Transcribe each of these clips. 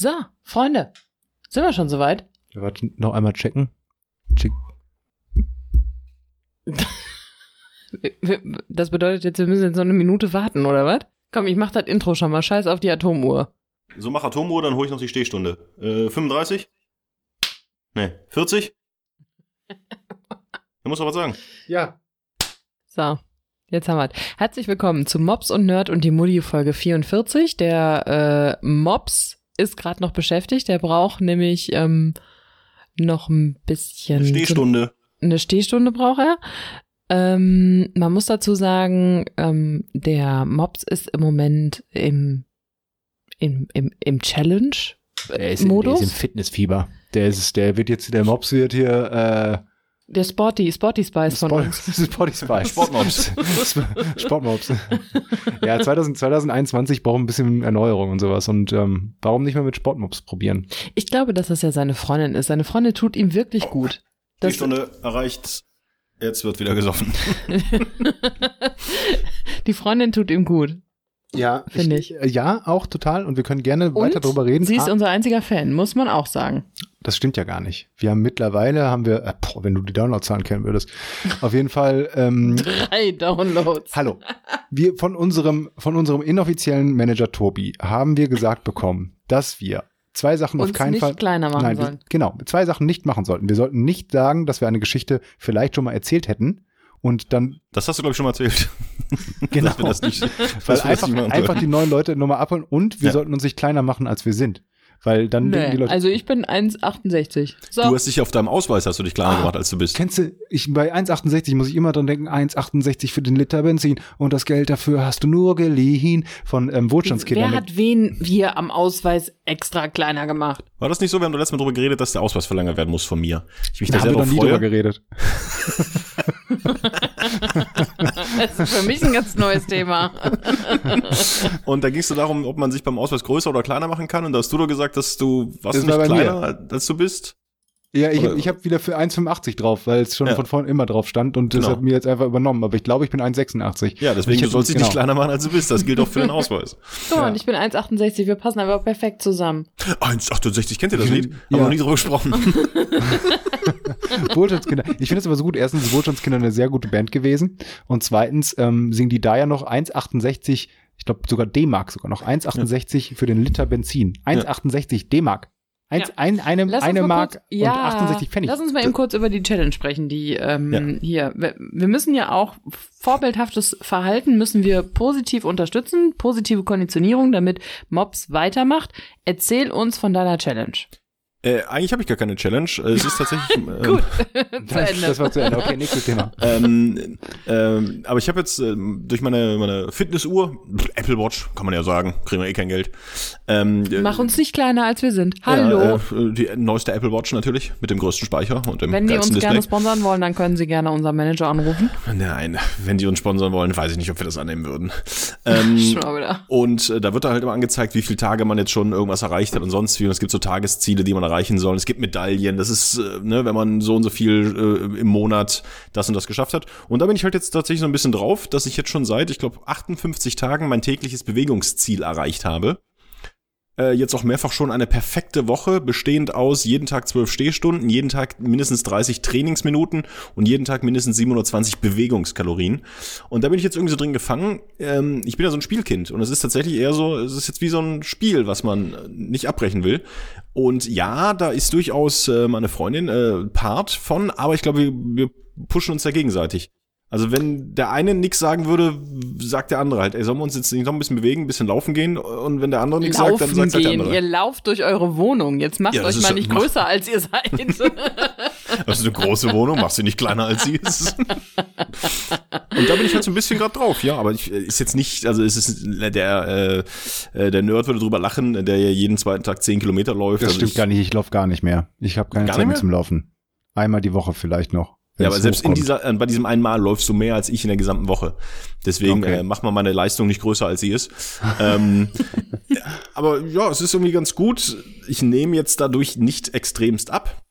So, Freunde, sind wir schon soweit? Wir warten noch einmal checken. Check. Das bedeutet jetzt, wir müssen jetzt noch eine Minute warten, oder was? Komm, ich mach das Intro schon mal. Scheiß auf die Atomuhr. So, mach Atomuhr, dann hole ich noch die Stehstunde. Äh, 35? Nee, 40? Da muss doch was sagen. Ja. So, jetzt haben wir Herzlich willkommen zu Mops und Nerd und die Mutti Folge 44. Der äh, Mops ist gerade noch beschäftigt. Der braucht nämlich ähm, noch ein bisschen. Stehstunde. Eine Stehstunde braucht er. Ähm, man muss dazu sagen, ähm, der Mops ist im Moment im, im, im, im Challenge. Der ist, in, der ist im Fitnessfieber. Der ist, der wird jetzt, der Mops wird hier, äh, Der Sporty, Sporty Spice von Sport, uns. Sporty Spice. Sportmops. Sportmops. ja, 2000, 2021 braucht ein bisschen Erneuerung und sowas. Und ähm, warum nicht mal mit Sportmops probieren? Ich glaube, dass das ja seine Freundin ist. Seine Freundin tut ihm wirklich gut. Das, Stehstunde erreicht. Jetzt wird wieder gesoffen. die Freundin tut ihm gut. Ja, Finde ich. äh, Ja, auch total. Und wir können gerne Und weiter drüber reden. sie ist Ah, unser einziger Fan, muss man auch sagen. das stimmt ja gar nicht. Wir haben mittlerweile, haben wir, äh, boah, wenn du die Downloadzahlen kennen würdest, auf jeden Fall, ähm, Drei Downloads. Hallo. Wir von unserem, von unserem inoffiziellen Manager Tobi haben wir gesagt bekommen, dass wir zwei Sachen Uns auf keinen nicht Fall. kleiner machen Nein, sollen. genau, zwei Sachen nicht machen sollten. Wir sollten nicht sagen, dass wir eine Geschichte vielleicht schon mal erzählt hätten und dann, Das hast du, glaube ich, schon mal erzählt. genau, wir das nicht, weil wir einfach, einfach die neuen Leute nochmal abholen und wir Ja. sollten uns nicht kleiner machen, als wir sind. Weil dann denken die Nee, Leute, also ich bin 1,68. So. Du hast dich auf deinem Ausweis, hast du dich kleiner Ah. gemacht, als du bist. Kennst du, ich, bei 1,68 muss ich immer dran denken, 1,68 für den Liter Benzin und das Geld dafür hast du nur geliehen von ähm, Wohlstandskindern. Wer hat wen hier am Ausweis extra kleiner gemacht? War das nicht so? Wir haben doch letztes Mal drüber geredet, dass der Ausweis verlängert werden muss von mir. Ich mich da da haben wir noch nie drüber geredet. Das ist für mich ein ganz neues Thema. Und da ging es so darum, ob man sich beim Ausweis größer oder kleiner machen kann. Und da hast du doch gesagt, dass du, warst Das du nicht bei mir. kleiner, als du bist? Ja, ich, Oder- ich habe wieder für 1,85 drauf, weil es schon Ja. von vorn immer drauf stand und das Genau. hat mir jetzt einfach übernommen. Aber ich glaube, ich bin 1,86. Ja, deswegen Ich du sollst dich genau. nicht kleiner machen, als du bist. Das gilt auch für den Ausweis. So, Ja. und ich bin 1,68. Wir passen einfach perfekt zusammen. 1,68, kennt ihr das Lied? Haben Ja. wir noch nie drüber gesprochen. Wohlstandskinder. Ich finde es aber so gut. Erstens ist Wohlstandskinder eine sehr gute Band gewesen. Und zweitens ähm, singen die da ja noch 1,68, ich glaube sogar D-Mark sogar noch, 1,68 für den Liter Benzin. 1,68 D-Mark. Eins, Ja. ein, eine, Lass eine Mark kurz, ja, und 68 Pfennig. Lass uns mal eben kurz über die Challenge sprechen, die ähm, Ja. hier. Wir, wir müssen ja auch vorbildhaftes Verhalten müssen wir positiv unterstützen, positive Konditionierung, damit Mobs weitermacht. Erzähl uns von deiner Challenge. Äh, eigentlich habe ich gar keine Challenge. Äh, Es ist tatsächlich. ähm, Gut, das, das war zu Ende. Okay, nächstes Thema. ähm, ähm, aber ich habe jetzt ähm, durch meine, meine Fitnessuhr, Apple Watch, kann man ja sagen, kriegen wir eh kein Geld. Ähm, äh, Mach uns nicht kleiner, als wir sind. Hallo. Äh, die neueste Apple Watch natürlich, mit dem größten Speicher und dem Wenn die uns geilsten gerne Display. sponsern wollen, dann können sie gerne unseren Manager anrufen. Nein, wenn die uns sponsern wollen, weiß ich nicht, ob wir das annehmen würden. Ähm, Schon mal wieder. und äh, da wird da halt immer angezeigt, wie viele Tage man jetzt schon irgendwas erreicht hat und sonst wie. Und es gibt so Tagesziele, die man erreichen soll. Es gibt Medaillen. Das ist, äh, ne, wenn man so und so viel äh, im Monat das und das geschafft hat. Und da bin ich halt jetzt tatsächlich so ein bisschen drauf, dass ich jetzt schon seit, ich glaube, 58 Tagen mein tägliches Bewegungsziel erreicht habe. Äh, jetzt auch mehrfach schon eine perfekte Woche, bestehend aus jeden Tag 12 Stehstunden, jeden Tag mindestens 30 Trainingsminuten und jeden Tag mindestens 720 Bewegungskalorien. Und da bin ich jetzt irgendwie so drin gefangen. Ähm, ich bin ja so ein Spielkind und es ist tatsächlich eher so, es ist jetzt wie so ein Spiel, was man äh, nicht abbrechen will. Und ja, da ist durchaus äh, meine Freundin äh, Part von, aber ich glaube, wir, wir pushen uns da gegenseitig. Also wenn der eine nix sagen würde, sagt der andere halt, ey, sollen wir uns jetzt nicht noch ein bisschen bewegen, ein bisschen laufen gehen? Und wenn der andere nichts sagt, dann sagt halt der gehen. andere. Ihr lauft durch eure Wohnung. Jetzt macht Ja, euch mal nicht größer, als ihr seid. Das ist eine große Wohnung, machst du nicht kleiner als sie ist. Und da bin ich halt so ein bisschen gerade drauf, ja, aber ich, ist jetzt nicht, also es ist der, äh, äh, der Nerd würde drüber lachen, der ja jeden zweiten Tag zehn Kilometer läuft. Das also stimmt ich, gar nicht. Ich laufe gar nicht mehr. Ich habe keine Gar Zeit mehr? zum Laufen. Einmal die Woche vielleicht noch. Ja, aber selbst in dieser, äh, bei diesem einen Mal läufst du mehr als ich in der gesamten Woche. Deswegen Okay. äh, macht man meine Leistung nicht größer als sie ist. ähm, aber ja, es ist irgendwie ganz gut. Ich nehme jetzt dadurch nicht extremst ab.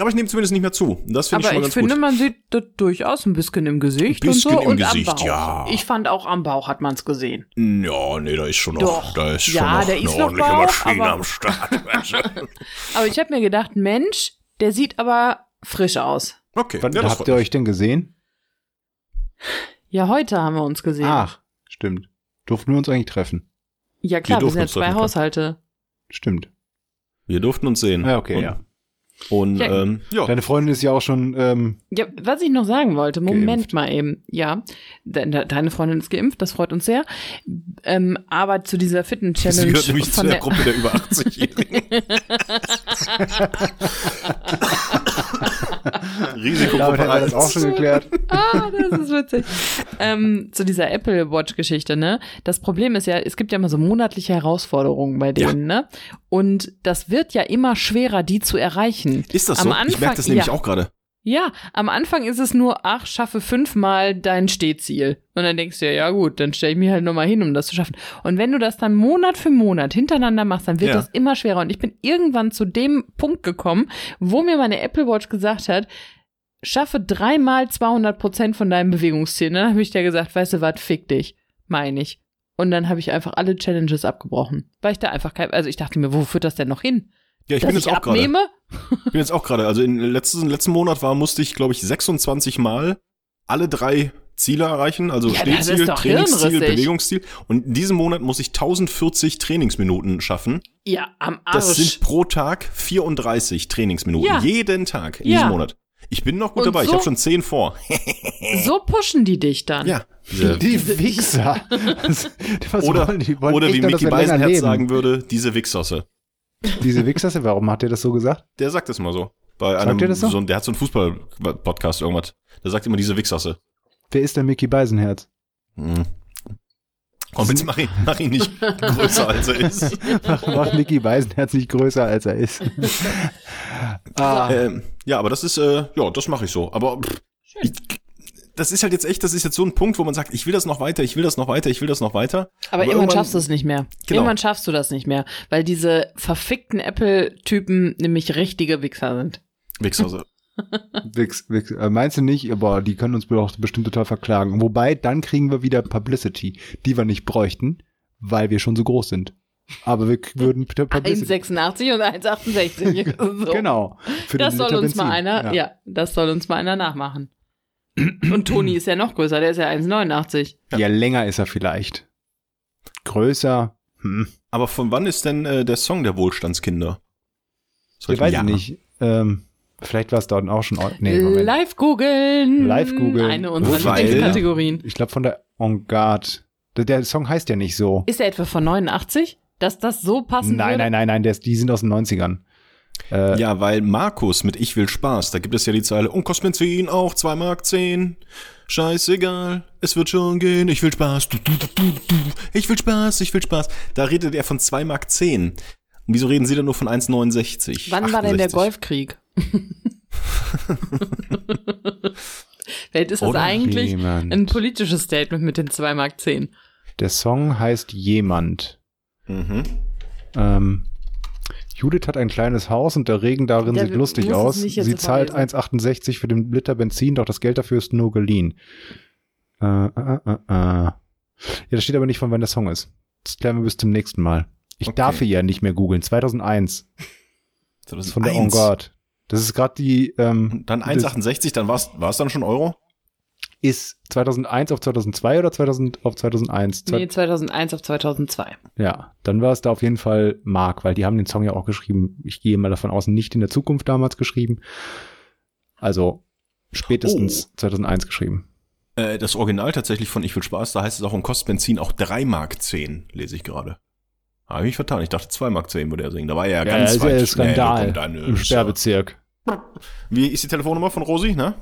Aber ich nehme zumindest nicht mehr zu. Das finde ich Aber schon mal ich ganz finde, gut. man sieht das durchaus ein bisschen im Gesicht Ein bisschen und so. im und Gesicht, am Bauch. ja. Ich fand auch am Bauch hat man es gesehen. Ja, nee, da ist schon noch, Doch. da ist Ja, schon noch der ist eine noch ordentliche Bauch, Maschine aber- am Start. Aber ich habe mir gedacht, Mensch, der sieht aber frisch aus. Okay, Wann ja, das habt ihr mich. euch denn gesehen? Ja, heute haben wir uns gesehen. Ach, stimmt. Durften wir uns eigentlich treffen? ja klar, Wir wir, sind ja zwei treffen können. Haushalte. Stimmt. Wir durften uns sehen. Ja, okay, und, ja. Und Ja. ähm, ja, Deine Freundin ist ja auch schon, ähm, Ja, was ich noch sagen wollte, Moment Geimpft. mal eben. Ja, de de deine Freundin ist geimpft, das freut uns sehr. Ähm, aber zu dieser sie Fitness-Challenge gehört nämlich zu der der, Gruppe der über 80-Jährigen. Risikogruppe damit haben wir das 1. auch schon geklärt. Ah, das ist witzig. ähm, zu dieser Apple Watch-Geschichte, ne? Das Problem ist ja, es gibt ja immer so monatliche Herausforderungen bei denen, ne? Und das wird ja immer schwerer, die zu erreichen. Ist das Am so? Anfang, ich merke das nämlich ja. auch gerade. Ja, am Anfang ist es nur, ach, schaffe fünfmal dein Stehziel. Und dann denkst du ja, ja gut, dann stelle ich mich halt nochmal hin, um das zu schaffen. Und wenn du das dann Monat für Monat hintereinander machst, dann wird Ja. das immer schwerer. Und ich bin irgendwann zu dem Punkt gekommen, wo mir meine Apple Watch gesagt hat, schaffe dreimal 200 Prozent von deinem Bewegungsziel. Und dann habe ich dir gesagt, weißt du was, fick dich, meine ich. Und dann habe ich einfach alle Challenges abgebrochen. Weil ich da einfach kein, also ich dachte mir, wo führt das denn noch hin? Ja, ich Dass bin jetzt ich auch gerade. Ich bin jetzt auch gerade. Also im letzten, letzten Monat war, musste ich, glaube ich, 26 Mal alle drei Ziele erreichen. Also Ja, Stehziel, Trainingsziel. Bewegungsziel. Und in diesem Monat muss ich 1040 Trainingsminuten schaffen. Ja, am Arsch. Das sind pro Tag 34 Trainingsminuten. Ja. Jeden Tag in Ja. diesem Monat. Ich bin noch gut Und dabei. Ich so- habe schon 10 vor. so pushen die dich dann. Ja. Diese, Die Wichser. Was, oder wollen die? Wollen oder wie Mickey Beisenherz sagen würde, diese Wichsosse. Diese Wichser, warum hat der das so gesagt? Der sagt das immer so. Bei Sagt einem, der das so? ein- der hat so einen Fußball-Podcast irgendwas. Der sagt immer diese Wichsosse. Wer ist der Mickey Beisenherz? Hm. Komm, jetzt mach ihn, mach ihn nicht größer, als er ist. Macht Mickey Beisenherz nicht größer, als er ist. ah, Ähm, ja, aber das ist, äh, ja, das mache ich so. Aber pff, ich, das ist halt jetzt echt, das ist jetzt so ein Punkt, wo man sagt, ich will das noch weiter, ich will das noch weiter, ich will das noch weiter. Aber, Aber irgendwann irgendwann- schaffst du es nicht mehr. Genau. Irgendwann schaffst du das nicht mehr, weil diese verfickten Apple-Typen nämlich richtige Wichser sind. Wichsose. Wix, Wix, äh, meinst du nicht? Aber die können uns auch bestimmt total verklagen. Wobei, dann kriegen wir wieder Publicity, die wir nicht bräuchten, weil wir schon so groß sind. Aber wir würden Publicity. 1,86 und 1,68. so. Genau. Für Das den soll Liter uns mal Benzin. einer, ja. das soll uns mal einer nachmachen. Und Toni ist ja noch größer, der ist ja 1,89. Ja. länger ist er vielleicht. Größer. Hm. Aber von wann ist denn äh, der Song der Wohlstandskinder? Ich weiß Jahr. nicht. Ähm, vielleicht war es dort auch schon. Nee, Moment. Live googeln. Live googeln. Eine unserer Lieblingskategorien. Ich glaube von der On Guard. Der, der Song heißt ja nicht so. Ist er etwa von 89? Dass das so passen Nein, würde? nein, nein, nein, der ist, die sind aus den 90ern. Äh, Ja, weil Markus mit Ich will Spaß, da gibt es ja die Zeile, und kostet Benzin auch 2 Mark 10. Scheißegal, es wird schon gehen, ich will Spaß, du, du, du, ich will Spaß, ich will Spaß. Da redet er von 2 Mark 10. Und wieso reden Sie dann nur von 1,69? Wann war denn der 68? Golfkrieg? Vielleicht ist das Oder eigentlich jemand. ein politisches Statement mit den 2 Mark 10. Der Song heißt Jemand. Mhm. Ähm, Judith hat ein kleines Haus und der Regen darin Der sieht lustig aus. Sie zahlt vorlesen. 1,68 für den Liter Benzin, doch das Geld dafür ist nur geliehen. Äh, äh, äh, äh. Ja, das steht aber nicht von wann der Song ist. Das klären wir bis zum nächsten Mal. Ich Okay. darf hier ja nicht mehr googeln. 2001. Das ist von der On 2001. Das ist gerade die, ähm, Dann das 1,68, dann war es dann schon Euro? ist 2001 auf 2002 oder 2000 auf 2001? Zwei- Nee, 2001 auf 2002. Ja, dann war es da auf jeden Fall Mark, weil die haben den Song ja auch geschrieben. Ich gehe mal davon aus, nicht in der Zukunft damals geschrieben. Also spätestens 2001 geschrieben. Äh, das Original tatsächlich von Ich will Spaß, da heißt es auch, und kostet Benzin auch 3 Mark 10, lese ich gerade. Habe ich mich vertan. Ich dachte 2 Mark 10 würde er singen. Da war er ja ganz ist weit. ja Skandal da kommt eine- im Sterbezirk. Wie ist die Telefonnummer von Rosi, ne?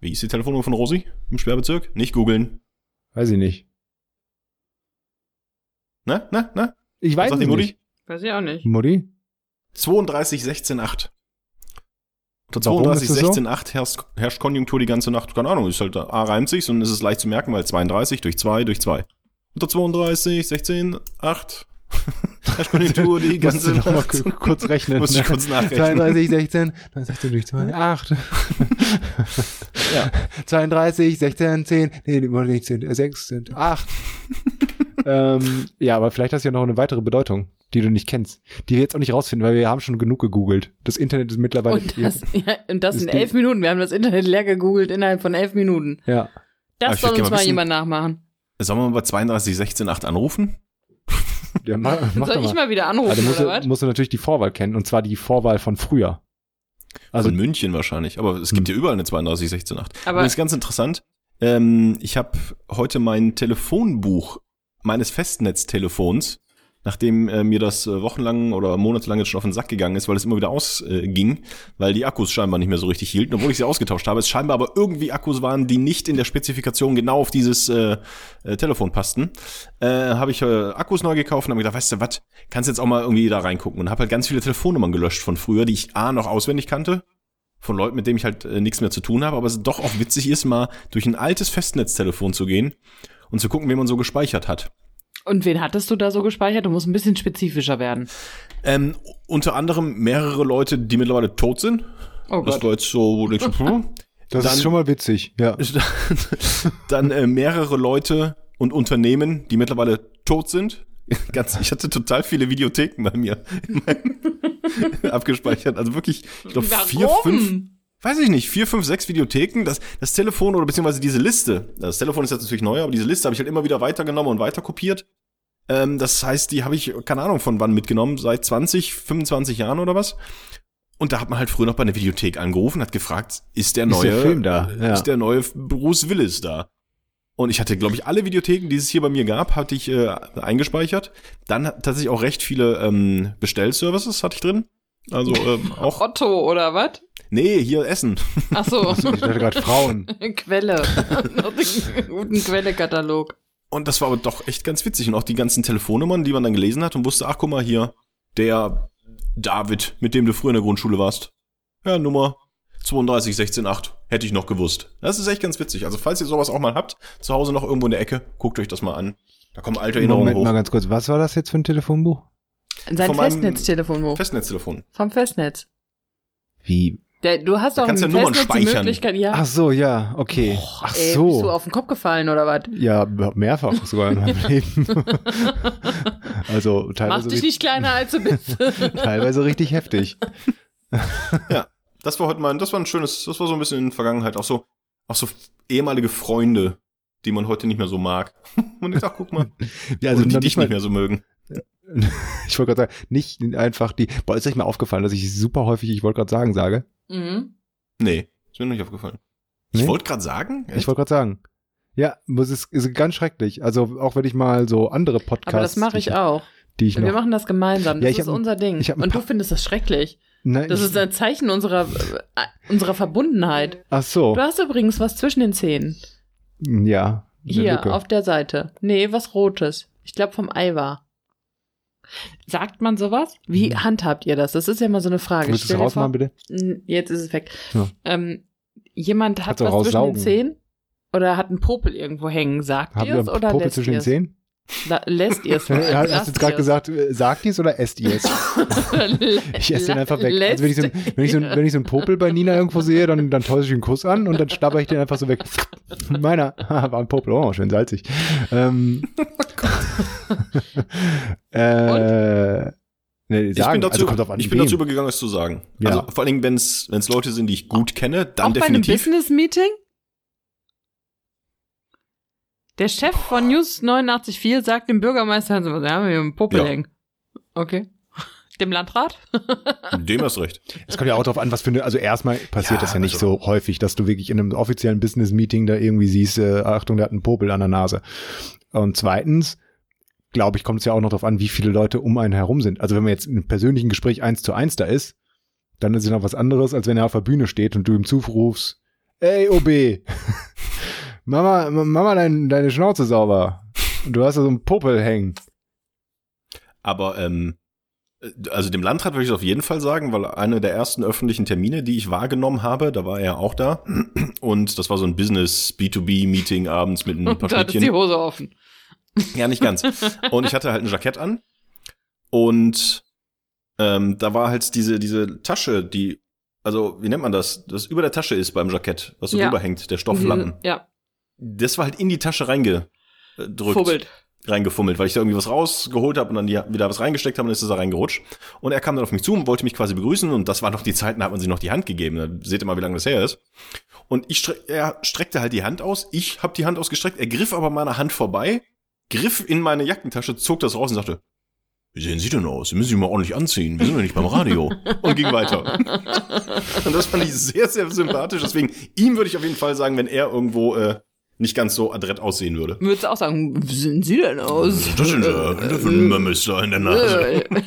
Wie ist die Telefonnummer von Rosi im Sperrbezirk? Nicht googeln. Weiß ich nicht. Ne? Ne? Ne? Ich weiß sagt es die Mutti? nicht. Weiß ich auch nicht. Mutti? 32, 16, 8. Unter Warum 32, ist das so? 16, 8 herrscht, herrscht Konjunktur die ganze Nacht. Keine Ahnung, ist halt, A reimt sich und es ist leicht zu merken, weil 32 durch 2 durch 2. Unter 32, 16, 8. Konjunktur die ganze noch mal Nacht. ku- kurz rechnen. Muss ich ne? kurz nachrechnen. 32, 16, 16 durch 2, 8. Ja. 32, 16, 10, nee, die wollen nicht 10, 6 sind 8. ähm, ja, aber vielleicht hast du ja noch eine weitere Bedeutung, die du nicht kennst, die wir jetzt auch nicht rausfinden, weil wir haben schon genug gegoogelt. Das Internet ist mittlerweile. Und das, ja, und das in elf Minuten. Wir haben das Internet leer gegoogelt innerhalb von elf Minuten. ja. Das soll uns mal mal wissen- jemand nachmachen. Sollen wir mal bei 32, 16, 8 anrufen? ja mach, mach soll doch ich mal. mal wieder anrufen, Also musst oder du, was? musst du natürlich die Vorwahl kennen, und zwar die Vorwahl von früher. Also, Von München wahrscheinlich. Aber es gibt ja überall eine 32, 16, 8. Aber- Aber das ist ganz interessant. Ähm, ich habe heute mein Telefonbuch meines Festnetztelefons, nachdem äh, mir das äh, wochenlang oder monatelang jetzt schon auf den Sack gegangen ist, weil es immer wieder ausging, äh, weil die Akkus scheinbar nicht mehr so richtig hielten, obwohl ich sie ausgetauscht habe. Es scheinbar aber irgendwie Akkus waren, die nicht in der Spezifikation genau auf dieses äh, äh, Telefon passten. Äh, habe ich äh, Akkus neu gekauft und habe gedacht, weißt du was, kannst jetzt auch mal irgendwie da reingucken und habe halt ganz viele Telefonnummern gelöscht von früher, die ich A noch auswendig kannte von Leuten, mit denen ich halt äh, nichts mehr zu tun habe, aber es doch auch witzig ist, mal durch ein altes Festnetztelefon zu gehen und zu gucken, wen man so gespeichert hat. Und wen hattest du da so gespeichert? Du musst ein bisschen spezifischer werden. Ähm, unter anderem mehrere Leute, die mittlerweile tot sind. Oh das Gott. war jetzt so, hm. das dann- ist schon mal witzig. Ja. Dann äh, mehrere Leute und Unternehmen, die mittlerweile tot sind. Ganz, ich hatte total viele Videotheken bei mir in meinem- abgespeichert. Also wirklich, ich glaube, vier, fünf, weiß ich nicht, vier, fünf, sechs Videotheken, das, das Telefon oder beziehungsweise diese Liste, das Telefon ist jetzt natürlich neu, aber diese Liste habe ich halt immer wieder weitergenommen und weiter kopiert. Ähm, das heißt, die habe ich, keine Ahnung von wann mitgenommen, seit 20, 25 Jahren oder was. Und da hat man halt früher noch bei einer Videothek angerufen, hat gefragt, ist der Ist neue, der Film da? Ja. ist der neue Bruce Willis da? Und ich hatte, glaube ich, alle Videotheken, die es hier bei mir gab, hatte ich äh, eingespeichert. Dann hat- tatsächlich auch recht viele ähm, Bestellservices hatte ich drin. Also ähm, auch, Otto oder was? nee, hier Essen. Ach so, Ich dachte gerade Frauen. Quelle. Guten Quelle-Katalog. Und das war aber doch echt ganz witzig. Und auch die ganzen Telefonnummern, die man dann gelesen hat und wusste, ach guck mal hier, der David, mit dem du früher in der Grundschule warst. Ja, Nummer 32 16 8. Hätte ich noch gewusst. Das ist echt ganz witzig. Also falls ihr sowas auch mal habt, zu Hause noch irgendwo in der Ecke, guckt euch das mal an. Da kommen alte Erinnerungen Moment mal hoch. ganz kurz. Was war das jetzt für ein Telefonbuch? Sein Von meinem- Festnetztelefon. Festnetztelefon. Vom Festnetz. Wie? Der, du hast Da auch kannst ja Nummern speichern. Möglichkeit, ja. Ach so, ja, okay. Ach Ey, bist du so. auf den Kopf gefallen oder was? Ja, mehrfach sogar in meinem Leben. also Mach teilweise, dich ri- nicht kleiner als du bist. teilweise richtig heftig. Das war heute mal, das war ein schönes, das war so ein bisschen in der Vergangenheit auch so, auch so ehemalige Freunde, die man heute nicht mehr so mag. Und ich sag, guck mal, Ja, also die dich nicht mal, nicht mehr so mögen. ich wollte gerade sagen, nicht einfach die, boah, ist euch mal aufgefallen, dass ich super häufig, ich wollte gerade sagen, sage. mhm. Nee, ist mir noch nicht aufgefallen. Nee? Ich wollte gerade sagen, Ich wollte gerade sagen. Ja, es ist, ist ganz schrecklich. Also auch wenn ich mal so andere Podcasts, Aber das mache die ich auch. die ich Wir noch, machen das gemeinsam. Das Ja, ich ist hab- unser Ding. Und du findest das schrecklich. Nein, Das ist ein Zeichen unserer, äh, unserer Verbundenheit. ach so, Du hast übrigens was zwischen den Zähnen. ja. Hier, Lücke. auf der Seite. Nee, was Rotes. Ich glaube vom Ei war. Sagt man sowas? Wie Hm. handhabt ihr das? Das ist ja mal so eine Frage. Willst du es rausmachen, vor- bitte? Jetzt ist es weg. Ja. Ähm, jemand hat Kannst was zwischen den. Zähnen oder hat einen Popel irgendwo hängen. Sagt Haben ihr wir es oder Popel lässt zwischen den es? Zähnen? La lässt ihr es? Ja, hast du jetzt gerade gesagt, sagt ihr es oder esst ihr es? Ich esse den einfach weg. Also wenn ich, so, ein- wenn, ich so, wenn ich so einen Popel bei Nina irgendwo sehe, dann, dann täusche ich einen Kuss an und dann stapper ich den einfach so weg. Meiner, war ein Popel, oh, schön salzig. Ähm, äh, nee, ich sagen, bin dazu, also kommt auf an, ich bin wem. dazu übergegangen, es zu sagen. Ja. Also vor allen Dingen, wenn es Leute sind, die ich gut kenne, dann Auch bei einem definitiv. Business-Meeting? Der Chef von News 89.4 sagt dem Bürgermeister, also, wir haben hier einen Popel Ja. hängen. Okay. Dem Landrat? Dem hast recht. Es kommt ja auch darauf an, was für eine, also erstmal passiert Ja, das ja nicht also- so häufig, dass du wirklich in einem offiziellen Business-Meeting da irgendwie siehst, äh, Achtung, der hat einen Popel an der Nase. Und zweitens, glaube ich, kommt es ja auch noch darauf an, wie viele Leute um einen herum sind. Also wenn man jetzt in einem persönlichen Gespräch eins zu eins da ist, dann ist es noch was anderes, als wenn er auf der Bühne steht und du ihm zurufst, ey OB, Mama, Mama, dein, deine Schnauze sauber. Und du hast da so einen Popel hängen. Aber ähm, also dem Landrat würde ich es auf jeden Fall sagen, weil einer der ersten öffentlichen Termine, die ich wahrgenommen habe, da war er auch da. Und das war so ein Business B2B-Meeting abends mit ein paar da ist die. Hose offen. Ja, nicht ganz. Und ich hatte halt ein Jackett an. Und ähm, da war halt diese, diese Tasche, die, also wie nennt man das, das über der Tasche ist beim Jackett, was so Ja. drüber hängt, der Stofflappen. Ja, Das war halt in die Tasche reingedrückt. fummelt. reingefummelt, weil ich da irgendwie was rausgeholt habe und dann die, wieder was reingesteckt habe und dann ist es da reingerutscht. Und er kam dann auf mich zu und wollte mich quasi begrüßen und das waren noch die Zeiten, da hat man sich noch die Hand gegeben. Da seht ihr mal, wie lange das her ist. Und ich stre er streckte halt die Hand aus, ich habe die Hand ausgestreckt, er griff aber meiner Hand vorbei, griff in meine Jackentasche, zog das raus und sagte, wie sehen Sie denn aus? Sie müssen sich mal ordentlich anziehen. Wir sind ja nicht beim Radio. Und ging weiter. Und das fand ich sehr, sehr sympathisch. Deswegen, ihm würde ich auf jeden Fall sagen, wenn er irgendwo äh, nicht ganz so adrett aussehen würde. Würdest du auch sagen, wie sehen Sie denn aus? Das sind ja das sind Mömmister in der Nase. Äh,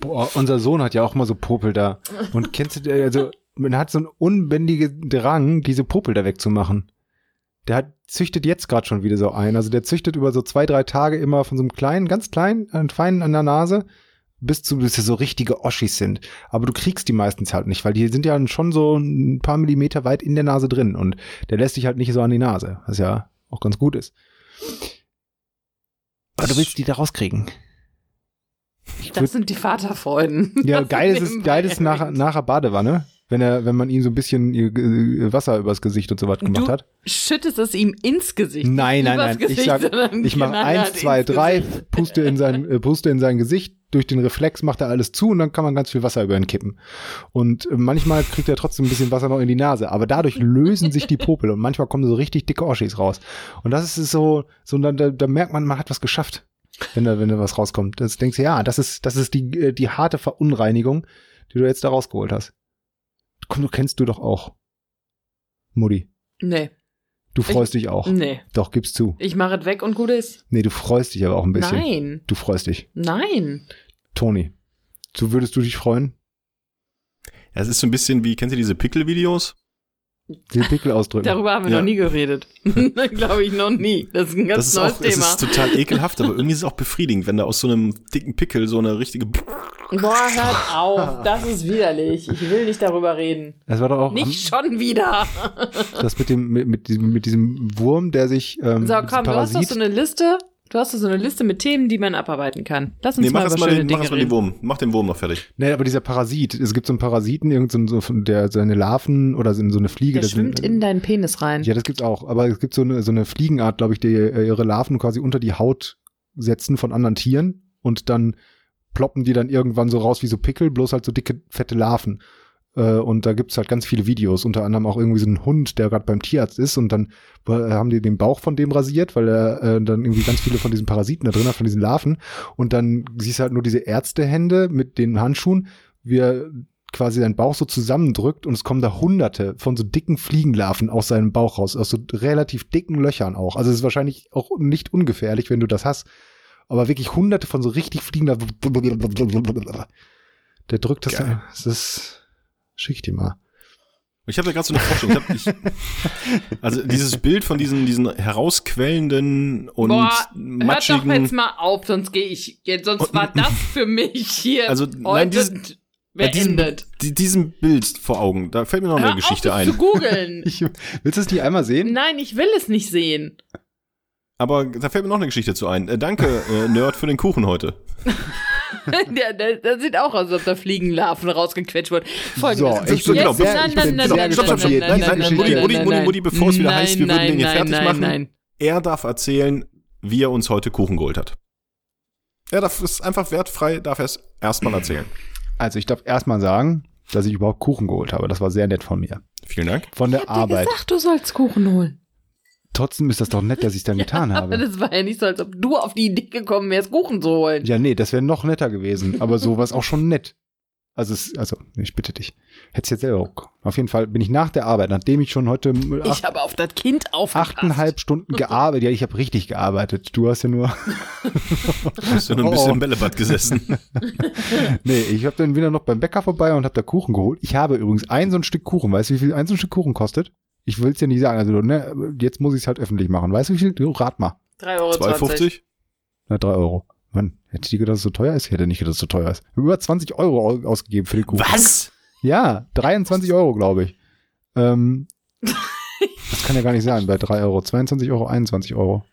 Boah, unser Sohn hat ja auch mal so Popel da. Und kennst du, also, man hat so einen unbändigen Drang, diese Popel da wegzumachen. Der hat, züchtet jetzt gerade schon wieder so ein. Also der züchtet über so zwei, drei Tage immer von so einem kleinen, ganz kleinen, einen feinen an der Nase, bis zu, bis sie so richtige Oschis sind. Aber du kriegst die meistens halt nicht, weil die sind ja schon so ein paar Millimeter weit in der Nase drin und der lässt sich halt nicht so an die Nase, was ja auch ganz gut ist. Aber du willst die da rauskriegen. das sind die Vaterfreuden. Ja, geil ist es, geil ist nach, nachher Badewanne, wenn er, wenn man ihm so ein bisschen äh, Wasser übers Gesicht und so was gemacht Du hat. schüttest es ihm ins Gesicht. Nein, nein, nein. Ich Gesicht, sag, sondern ich mache eins, zwei, drei, Gesicht. puste in sein, äh, puste in sein Gesicht. Durch den Reflex macht er alles zu und dann kann man ganz viel Wasser über ihn kippen. Und äh, manchmal kriegt er trotzdem ein bisschen Wasser noch in die Nase. Aber dadurch lösen sich die Popel und manchmal kommen so richtig dicke Oschis raus. Und das ist so, so da, da, merkt man, man hat was geschafft, wenn da, wenn da was rauskommt. Das denkst du, ja, das ist, das ist die, äh, die harte Verunreinigung, die du jetzt da rausgeholt hast. Komm, du kennst du doch auch. Mutti, Nee, du freust dich auch. nee. Doch, gib's zu. Ich mache es weg und gut ist. Nee, du freust dich aber auch ein bisschen. Nein, Du freust dich. nein. Toni, so würdest du dich freuen? Ja, es ist so ein bisschen wie, kennt ihr diese Pickel-Videos? Den Pickel ausdrücken. Darüber haben wir Ja. noch nie geredet. Glaube ich noch nie. Das ist ein ganz Das ist neues auch, es Thema. ist total ekelhaft, aber irgendwie ist es auch befriedigend, wenn da aus so einem dicken Pickel so eine richtige, Boah, hört auf. Das ist widerlich. Ich will nicht darüber reden. das war doch auch Nicht schon wieder. das mit dem, mit, mit, diesem, mit diesem Wurm, der sich ähm, So, komm, du hast doch so eine Liste. Du hast so eine Liste mit Themen, die man abarbeiten kann. Lass uns nee, mach mal erst über mal, den, mach Dinge erst mal den. Wurm, mach den Wurm noch fertig. Nee, aber dieser Parasit, es gibt so einen Parasiten, irgend so, ein- so von der seine Larven oder so eine Fliege. Der das schwimmt sind, in deinen Penis rein. Ja, das gibt's auch. Aber es gibt so eine, so eine Fliegenart, glaube ich, die äh, ihre Larven quasi unter die Haut setzen von anderen Tieren und dann ploppen die dann irgendwann so raus wie so Pickel, bloß halt so dicke, fette Larven. Äh, Und da gibt's halt ganz viele Videos, unter anderem auch irgendwie so ein Hund, der gerade beim Tierarzt ist und dann äh, haben die den Bauch von dem rasiert, weil er äh, dann irgendwie ganz viele von diesen Parasiten da drin hat, von diesen Larven. Und dann siehst du halt nur diese Ärztehände mit den Handschuhen, wie er quasi seinen Bauch so zusammendrückt und es kommen da hunderte von so dicken Fliegenlarven aus seinem Bauch raus, aus so relativ dicken Löchern auch. Also es ist wahrscheinlich auch nicht ungefährlich, wenn du das hast. Aber wirklich hunderte von so richtig Fliegenlarven. Der drückt das. Geil. Das ist. Schick ich dir mal. Ich habe da gerade so eine Forschung. Ich hab, ich, also dieses Bild von diesen, diesen herausquellenden und Boah, hört doch matschigen. jetzt mal auf, sonst gehe ich, sonst war das für mich hier Also, heute nein, dieses- Bei diesem, beendet. die, diesem Bild vor Augen, da fällt mir noch eine Hör Geschichte auf, ein. zu googeln. Ich, willst du es nicht einmal sehen? Nein, ich will es nicht sehen. Aber da fällt mir noch eine Geschichte zu ein. Äh, danke, äh, Nerd, für den Kuchen heute. der, der, der sieht auch aus, als ob da Fliegenlarven rausgequetscht wurden. Folgendes. So, ich bin Jetzt- sehr- nein, nein, nein, nein, nein, nein, Mutti, bevor es wieder heißt, wir würden den hier fertig machen. Nein, Er darf erzählen, wie er uns heute Kuchen geholt hat. Er darf es einfach wertfrei, darf er es erstmal erzählen. Also ich darf erstmal sagen, dass ich überhaupt Kuchen geholt habe. Das war sehr nett von mir. Vielen Dank. Von der. Arbeit. Ich gesagt, du sollst Kuchen holen. Trotzdem ist das doch nett, dass ich es dann getan Aber habe. das war ja nicht so, als ob du auf die Idee gekommen wärst, Kuchen zu holen. Ja, nee, das wäre noch netter gewesen. Aber so war es auch schon nett. Also, es, also, ich bitte dich. Hättest jetzt selber. auch- Auf jeden Fall bin ich nach der Arbeit, nachdem ich schon heute Ich acht, habe auf das Kind aufgepasst. achteinhalb Stunden gearbeitet. Ja, ich habe richtig gearbeitet. Du hast ja nur. Du hast ja nur ein Oh. bisschen im Bällebad gesessen. Nee, ich habe dann wieder noch beim Bäcker vorbei und habe da Kuchen geholt. Ich habe übrigens ein so ein Stück Kuchen. Weißt du, wie viel ein so ein Stück Kuchen kostet? Ich will es dir nicht sagen. Also, ne, jetzt muss ich es halt öffentlich machen. Weißt du, wie viel? Du, rat mal. 3,20 Euro. 2,50? Na, drei Euro. Mann, hätte ich gedacht, dass es so teuer ist? Ich hätte nicht gedacht, dass es so teuer ist. Ich habe über 20 Euro au- ausgegeben für den Kuchen. Was? Ja, 23 Euro, glaube ich. Ähm, das kann ja gar nicht sein, bei 3 Euro. 22 Euro, 21 Euro.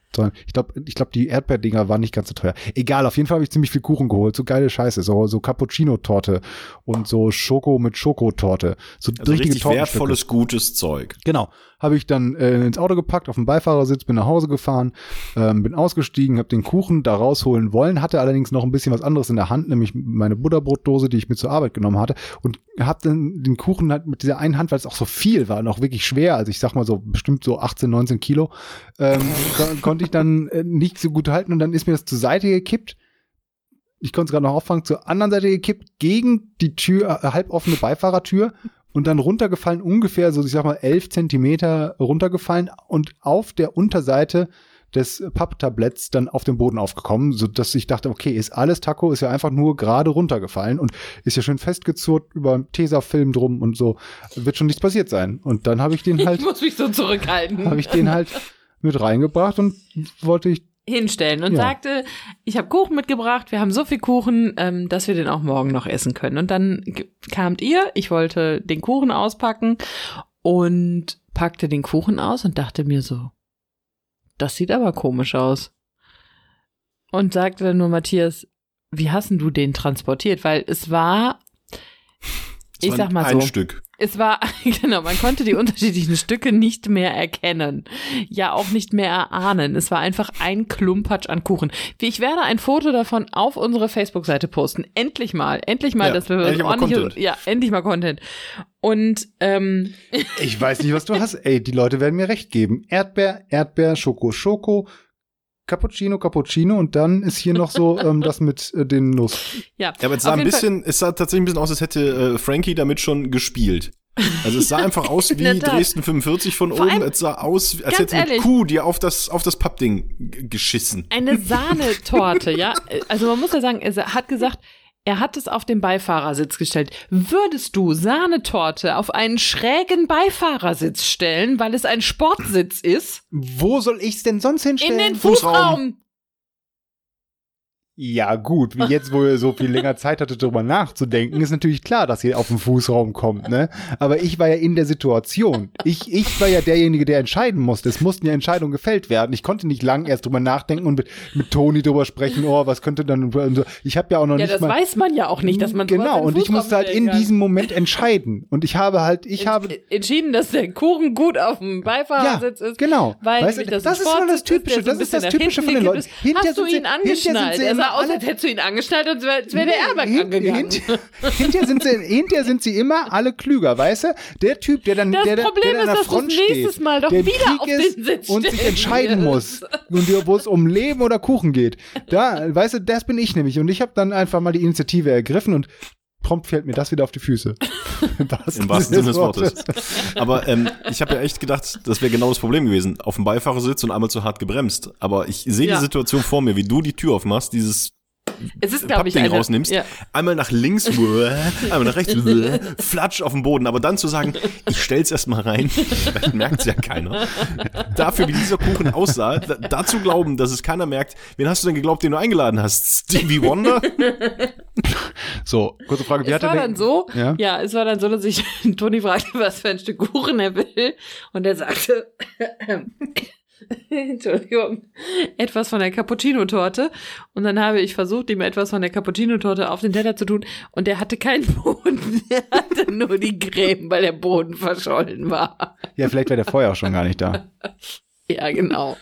Ich glaube, ich glaub, die Erdbeerdinger waren nicht ganz so teuer. Egal, auf jeden Fall habe ich ziemlich viel Kuchen geholt. So geile Scheiße. So, so Cappuccino-Torte und so Schoko mit Schokotorte. So Also richtige richtig wertvolles, gutes Zeug. Genau. Habe ich dann äh, ins Auto gepackt, auf den Beifahrersitz, bin nach Hause gefahren, ähm, bin ausgestiegen, habe den Kuchen da rausholen wollen, hatte allerdings noch ein bisschen was anderes in der Hand, nämlich meine Butterbrotdose, die ich mit zur Arbeit genommen hatte und habe dann den Kuchen halt mit dieser einen Hand, weil es auch so viel war, noch wirklich schwer, also ich sag mal so bestimmt so 18, 19 Kilo, ähm, kon- konnte ich dann äh, nicht so gut halten und dann ist mir das zur Seite gekippt. Ich konnte es gerade noch auffangen, zur anderen Seite gekippt, gegen die Tür, äh, halboffene Beifahrertür und dann runtergefallen, ungefähr so, ich sag mal, elf Zentimeter runtergefallen und auf der Unterseite des Papptabletts dann auf den Boden aufgekommen, so dass ich dachte, okay, ist alles Taco, ist ja einfach nur gerade runtergefallen und ist ja schön festgezurrt über Tesafilm drum und so, wird schon nichts passiert sein. Und dann habe ich den halt, ich muss mich so zurückhalten. habe ich den halt mit reingebracht und wollte ich hinstellen und Ja. sagte, ich habe Kuchen mitgebracht, wir haben so viel Kuchen, ähm, dass wir den auch morgen noch essen können. Und dann kamt ihr, ich wollte den Kuchen auspacken und packte den Kuchen aus und dachte mir so, das sieht aber komisch aus. Und sagte dann nur Matthias, wie hast denn du den transportiert? Weil es war, ich sag mal ein so, Stück. Es war, genau, man konnte die unterschiedlichen Stücke nicht mehr erkennen. Ja, auch nicht mehr erahnen. Es war einfach ein Klumpatsch an Kuchen. Ich werde ein Foto davon auf unsere Facebook-Seite posten. Endlich mal. Endlich mal, Ja, dass wir endlich mal Content. ja, endlich mal Content. Und, ähm, Ich weiß nicht, was du hast. Ey, die Leute werden mir recht geben. Erdbeer, Erdbeer, Schoko, Schoko, Cappuccino, Cappuccino und dann ist hier noch so ähm, das mit äh, den Nuss. ja. Ja, aber es sah ein jeden Fall- bisschen, es sah tatsächlich ein bisschen aus, als hätte äh, Frankie damit schon gespielt. Also es sah einfach aus wie. Dresden 45 von Vor oben. allem, Es sah aus, als hätte eine ehrlich. Kuh dir auf das, auf das Pappding geschissen. eine Sahnetorte, ja. Also man muss ja sagen, er hat gesagt, er hat es auf den Beifahrersitz gestellt. Würdest du Sahnetorte auf einen schrägen Beifahrersitz stellen, weil es ein Sportsitz ist? Wo soll ich's denn sonst In hinstellen? den Fußraum. Fußraum. Ja, gut, wie jetzt, wo ihr so viel länger Zeit hattet, darüber nachzudenken, ist natürlich klar, dass ihr auf den Fußraum kommt, ne? Aber ich war ja in der Situation. Ich, ich war ja derjenige, der entscheiden musste. Es mussten ja Entscheidungen gefällt werden. Ich konnte nicht lang erst drüber nachdenken und mit, mit Toni drüber sprechen, oh, was könnte dann so. Ich habe ja auch noch Ja, nicht das mal weiß man ja auch nicht, dass man Genau, und ich musste halt in kann. diesem Moment entscheiden. Und ich habe halt, ich habe Ents- entschieden, dass der Kuchen gut auf dem Beifahrersitz ist. Genau. Weil Weißt das ein ist immer das Typische, das ist das Typische von den Leuten. ist. Hinterher Hast du ihn angeschnallt? Sah aus, alle- als hättest du ihn angeschnallt und als wäre der Airbag Hin- angegangen. Hinter, hinterher, sind sie, hinterher sind sie immer alle klüger, weißt du? Der Typ, der dann, Das der, der, Problem der an ist, der dass Front nächstes steht, Mal doch der wieder auf den Sitz und sich entscheiden muss wo es um Leben oder Kuchen geht. Da, weißt du, das bin ich nämlich und ich habe dann einfach mal die Initiative ergriffen und prompt fällt mir das wieder auf die Füße. Im wahrsten, Im wahrsten Sinne des Wortes. Aber ähm, ich habe ja echt gedacht, das wäre genau das Problem gewesen. Auf dem Beifahrersitz und einmal zu hart gebremst. Aber ich sehe Ja. die Situation vor mir, wie du die Tür aufmachst, dieses Es ist, glaube ich, eine, rausnimmst, Ja. einmal nach links, einmal nach rechts, flatsch auf den Boden. Aber dann zu sagen, ich stell's erst mal rein, vielleicht merkt's ja keiner. Dafür, wie dieser Kuchen aussah, da, dazu glauben, dass es keiner merkt. Wen hast du denn geglaubt, den du eingeladen hast? Stevie Wonder? So, kurze Frage, wie Es hat er war denn- dann so, Ja? ja? es war dann so, dass ich Toni fragte, was für ein Stück Kuchen er will. Und er sagte, Entschuldigung, etwas von der Cappuccino-Torte. Und dann habe ich versucht, ihm etwas von der Cappuccino-Torte auf den Teller zu tun. Und der hatte keinen Boden. Er hatte nur die Creme, weil der Boden verschollen war. Ja, vielleicht wäre der vorher auch schon gar nicht da. Ja, genau.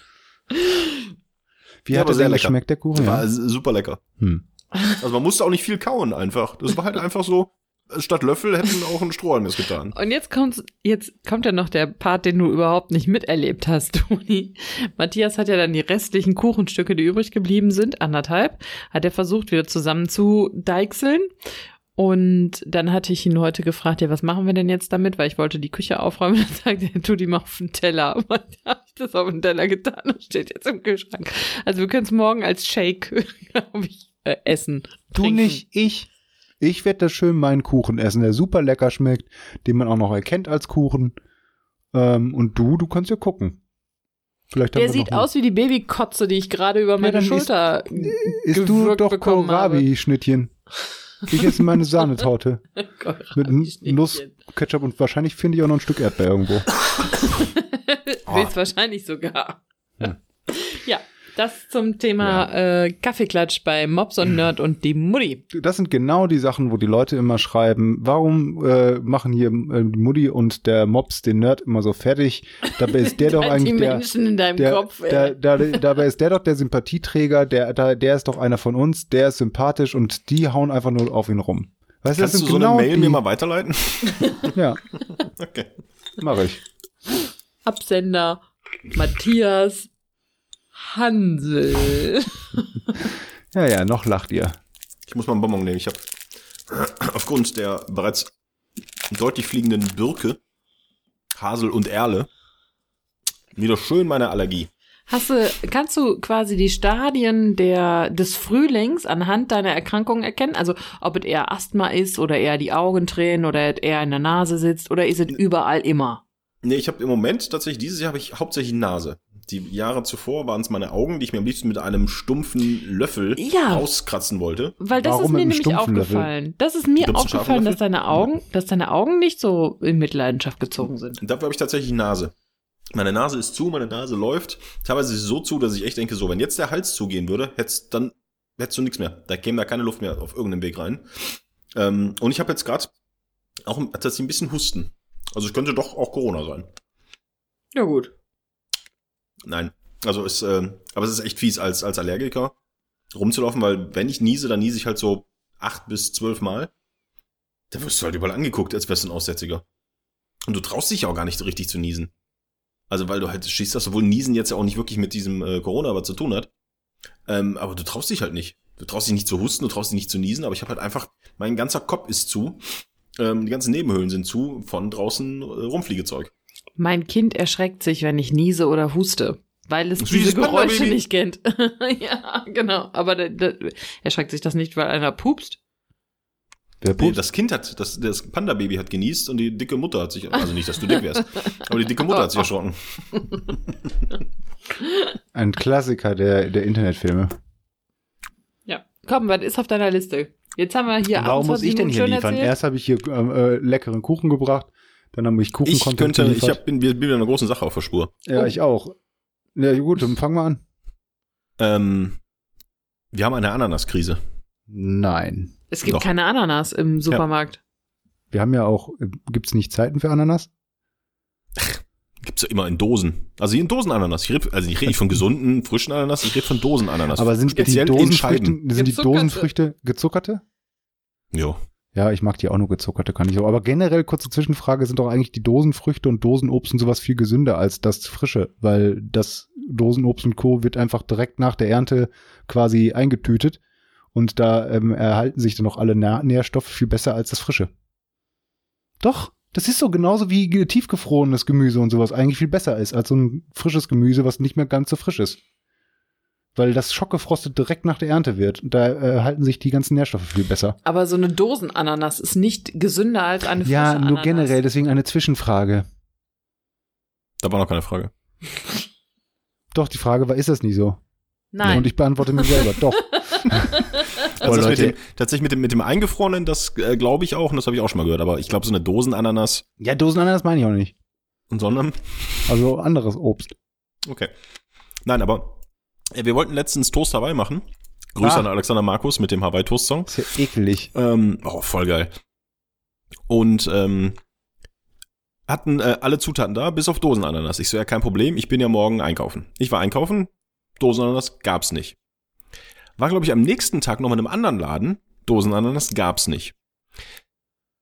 Wie Ja, hat er sehr denn lecker. geschmeckt, der Kuchen? War Ja? super lecker. Hm. Also man musste auch nicht viel kauen einfach. Das war halt einfach so, statt Löffel hätten auch ein Strohhalm es getan. Und jetzt kommt, jetzt kommt ja noch der Part, den du überhaupt nicht miterlebt hast, Toni. Matthias hat ja dann die restlichen Kuchenstücke, die übrig geblieben sind, anderthalb, hat er versucht, wieder zusammen zu deichseln. Und dann hatte ich ihn heute gefragt, ja, was machen wir denn jetzt damit? Weil ich wollte die Küche aufräumen. Dann sagte er, tu die mal auf den Teller. Und dann habe ich das auf den Teller getan und steht jetzt im Kühlschrank. Also wir können es morgen als Shake, glaube ich, äh, essen. Du trinken. nicht, ich. Ich werde da schön meinen Kuchen essen, der super lecker schmeckt, den man auch noch erkennt als Kuchen. Ähm, und du, du kannst ja gucken. Vielleicht Der sieht aus wie die Babykotze, die ich gerade über meine dann isst- Schulter Isst du doch. Kohlrabi-Schnittchen. Ich esse meine Sahnetorte. mit. Nuss, Ketchup und wahrscheinlich finde ich auch noch ein Stück Erdbeer irgendwo. Höchstwahrscheinlich sogar. Ja, das zum Thema äh, Kaffeeklatsch bei Mops und Nerd und die Mutti. Das sind genau die Sachen, wo die Leute immer schreiben, warum äh, machen hier äh, die Mutti und der Mops den Nerd immer so fertig? Dabei ist der doch die eigentlich der, Menschen in deinem der, Kopf. der, der, dabei ist der doch der Sympathieträger, der, der, der ist doch einer von uns, der ist sympathisch und die hauen einfach nur auf ihn rum. Weißt Kannst das du so genau eine Mail die, mir mal weiterleiten? Ja, Okay. mache ich. Absender Matthias Hansel. Ja, ja, noch lacht ihr. Ich muss mal einen Bonbon nehmen. Ich habe aufgrund der bereits deutlich fliegenden Birke, Hasel und Erle wieder schön meine Allergie. Hast du, kannst du quasi die Stadien der, des Frühlings anhand deiner Erkrankung erkennen? Also, ob es eher Asthma ist oder eher die Augen tränen oder es eher in der Nase sitzt oder ist es überall immer? Nee, ich habe im Moment tatsächlich, dieses Jahr habe ich hauptsächlich Nase. Die Jahre zuvor waren es meine Augen, die ich mir am liebsten mit einem stumpfen Löffel Ja. rauskratzen wollte. Weil das Warum ist mir nämlich stumpfen Löffel? aufgefallen. Das ist mir aufgefallen, dass deine Augen, dass deine Augen nicht so in Mitleidenschaft gezogen sind. Und dafür habe ich tatsächlich Nase. Meine Nase ist zu, meine Nase läuft. Teilweise ist sie so zu, dass ich echt denke, so, wenn jetzt der Hals zugehen würde, hättest dann hättest du nichts mehr. Da käme da keine Luft mehr auf irgendeinem Weg rein. Ähm, und ich habe jetzt gerade auch tatsächlich ein bisschen Husten. Also es könnte doch auch Corona sein. Ja, gut. Nein. Also es, ähm, aber es ist echt fies als, als Allergiker rumzulaufen, weil wenn ich niese, dann niese ich halt so acht bis zwölf Mal. Da wirst du halt überall angeguckt, als wärst du ein Aussätziger. Und du traust dich auch gar nicht richtig zu niesen. Also weil du halt schießt das, obwohl Niesen jetzt ja auch nicht wirklich mit diesem äh, Corona was zu tun hat. Ähm, aber du traust dich halt nicht. Du traust dich nicht zu husten, du traust dich nicht zu niesen, aber ich habe halt einfach, mein ganzer Kopf ist zu, ähm, die ganzen Nebenhöhlen sind zu von draußen äh, Rumfliegezeug. Mein Kind erschreckt sich, wenn ich niese oder huste, weil es diese Geräusche nicht kennt. ja, genau. Aber da, da, erschreckt sich das nicht, weil einer pupst? Der Nee, Pups, das Kind hat, das, das Panda-Baby hat genießt und die dicke Mutter hat sich, also nicht, dass du dick wärst, aber die dicke Mutter hat sich erschrocken. ein Klassiker der, der Internetfilme. Ja. Komm, was ist auf deiner Liste? Jetzt haben wir hier Warum muss 28 ich denn hier liefern? erzählt. Erst habe ich hier ähm, äh, leckeren Kuchen gebracht, dann habe ich Kuchen Ich könnte, ich geliefert. hab, bin, bin wieder einer großen Sache auf der Spur. Ja, Oh. ich auch. Ja, gut, dann fangen wir an. Ähm, wir haben eine Ananaskrise. Nein. Es gibt Doch. keine Ananas im Supermarkt. Wir haben ja auch, äh, gibt's nicht Zeiten für Ananas? Gibt's ja immer in Dosen. Also in Dosenananas. Ich red, also ich rede nicht von gesunden, frischen Ananas, ich rede von Dosenananas. Aber sind die Speziell in Dosenfrüchte, sind die Gezuckerte. Dosenfrüchte gezuckerte? Jo. Ja, ich mag die auch nur gezuckerte, kann ich so. Aber generell, kurze Zwischenfrage, sind doch eigentlich die Dosenfrüchte und Dosenobst und sowas viel gesünder als das frische, weil das Dosenobst und Co. wird einfach direkt nach der Ernte quasi eingetütet und da ähm, erhalten sich dann noch alle Nähr Nährstoffe viel besser als das frische. Doch, das ist so genauso wie ge- tiefgefrorenes Gemüse und sowas eigentlich viel besser ist als so ein frisches Gemüse, was nicht mehr ganz so frisch ist. Weil das schockgefrostet direkt nach der Ernte wird. Und da äh, erhalten sich die ganzen Nährstoffe viel besser. Aber so eine Dosenananas ist nicht gesünder als eine frische Ja, nur Ananas. generell, deswegen eine Zwischenfrage. Da war noch keine Frage. Doch, die Frage war, ist das nicht so? Nein. Und ich beantworte mir selber, doch. Also das mit dem, tatsächlich mit dem, mit dem Eingefrorenen, das äh, glaube ich auch und das habe ich auch schon mal gehört. Aber ich glaube, so eine Dosenananas Ja, Dosenananas meine ich auch nicht. und sondern, Also anderes Obst. okay. Nein, aber wir wollten letztens Toast Hawaii machen. Grüße Ah. an Alexander Markus mit dem Hawaii Toast Song. Ist ja ekelig. Ähm, oh, voll geil. Und ähm, hatten äh, alle Zutaten da, bis auf Dosenananas. Ich so, ja, kein Problem, ich bin ja morgen einkaufen. Ich war einkaufen, Dosenananas gab's nicht. War, glaube ich, am nächsten Tag noch in einem anderen Laden, Dosenananas gab's nicht.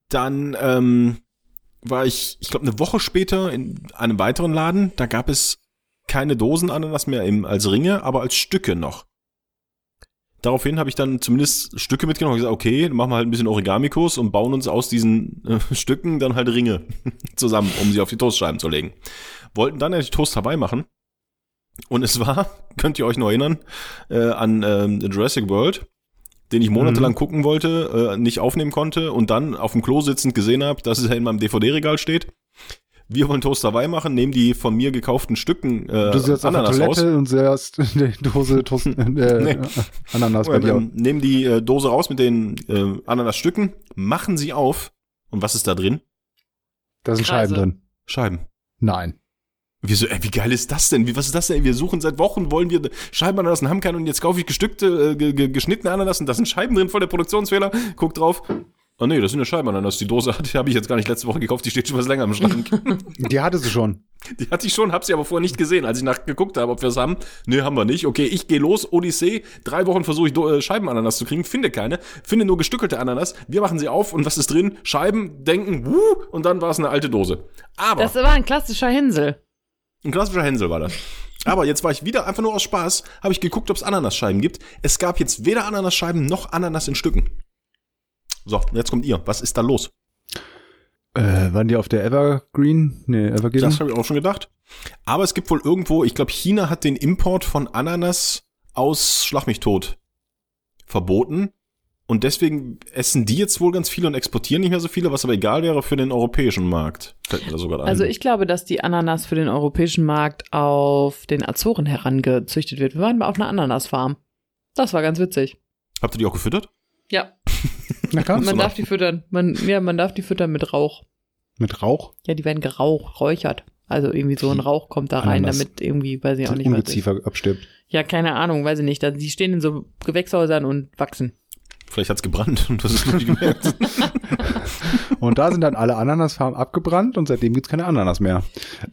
Dann ähm, war ich, ich glaube, eine Woche später in einem weiteren Laden, da gab es keine Dosenananas mehr im, als Ringe, aber als Stücke noch. Daraufhin habe ich dann zumindest Stücke mitgenommen und gesagt, okay, machen wir halt ein bisschen Origamikurs und bauen uns aus diesen äh, Stücken dann halt Ringe zusammen, um sie auf die Toastscheiben zu legen. Wollten dann natürlich Toast dabei machen. Und es war, könnt ihr euch noch erinnern, äh, an ähm, Jurassic World, den ich monatelang gucken wollte, äh, nicht aufnehmen konnte und dann auf dem Klo sitzend gesehen habe, dass es ja in meinem DVD-Regal steht. Wir wollen Toast Hawaii machen, nehmen die von mir gekauften Stücken äh, du sitzt auf der Ananas raus. Toilette und säst eine Dose Toast, äh, Nee. Ananas bei dir. Ähm, nehmen die äh, Dose raus mit den äh, Ananasstücken, machen sie auf. Und was ist da drin? Da sind Kreise. Scheiben drin. Scheiben. Nein. Wir so, ey, wie geil ist das denn? Wie, was ist das denn? Wir suchen seit Wochen, wollen wir Scheibenananas und haben keine und jetzt kaufe ich gestückte, äh, ge, ge, geschnittene Ananas und da sind Scheiben drin, voll der Produktionsfehler. Guck drauf. Oh nee, das sind ja Scheibenananas. Die Dose die habe ich jetzt gar nicht letzte Woche gekauft, die steht schon was länger im Schrank. Die hatte sie schon. Die hatte ich schon, hab sie aber vorher nicht gesehen, als ich nachgeguckt habe, ob wir es haben. Nee, haben wir nicht. Okay, ich gehe los, Odyssee. Drei Wochen versuche ich äh, Scheibenananas zu kriegen, finde keine. Finde nur gestückelte Ananas. Wir machen sie auf und was ist drin? Scheiben, denken, wuh, und dann war es eine alte Dose. Aber Das war ein klassischer Hänsel. ein klassischer Hänsel war das. Aber jetzt war ich wieder einfach nur aus Spaß, habe ich geguckt, ob es Ananasscheiben gibt. Es gab jetzt weder Ananasscheiben noch Ananas in Stücken. So, jetzt kommt ihr. Was ist da los? Äh, waren die auf der Evergreen? Nee, Evergreen. Das habe ich auch schon gedacht. Aber es gibt wohl irgendwo, ich glaube, China hat den Import von Ananas aus Schlag mich tot verboten. Und deswegen essen die jetzt wohl ganz viele und exportieren nicht mehr so viele, was aber egal wäre für den europäischen Markt. Fällt mir da sogar ein. Also ich glaube, dass die Ananas für den europäischen Markt auf den Azoren herangezüchtet wird. Wir waren mal auf einer Ananasfarm. Das war ganz witzig. Habt ihr die auch gefüttert? Ja, Na klar. man darf die füttern. Man, ja, man darf die füttern mit Rauch. Mit Rauch. Ja, die werden geraucht, räuchert. Also irgendwie so ein Rauch kommt da rein, Ananas. damit irgendwie, weiß ich auch Das nicht, was ist. Ungeziefer abstirbt. Ja, keine Ahnung, weiß ich nicht. Da- Die stehen in so Gewächshäusern und wachsen. Vielleicht hat's gebrannt und es noch nicht gemerkt. Und da sind dann alle Ananasfarmen abgebrannt und seitdem gibt's keine Ananas mehr.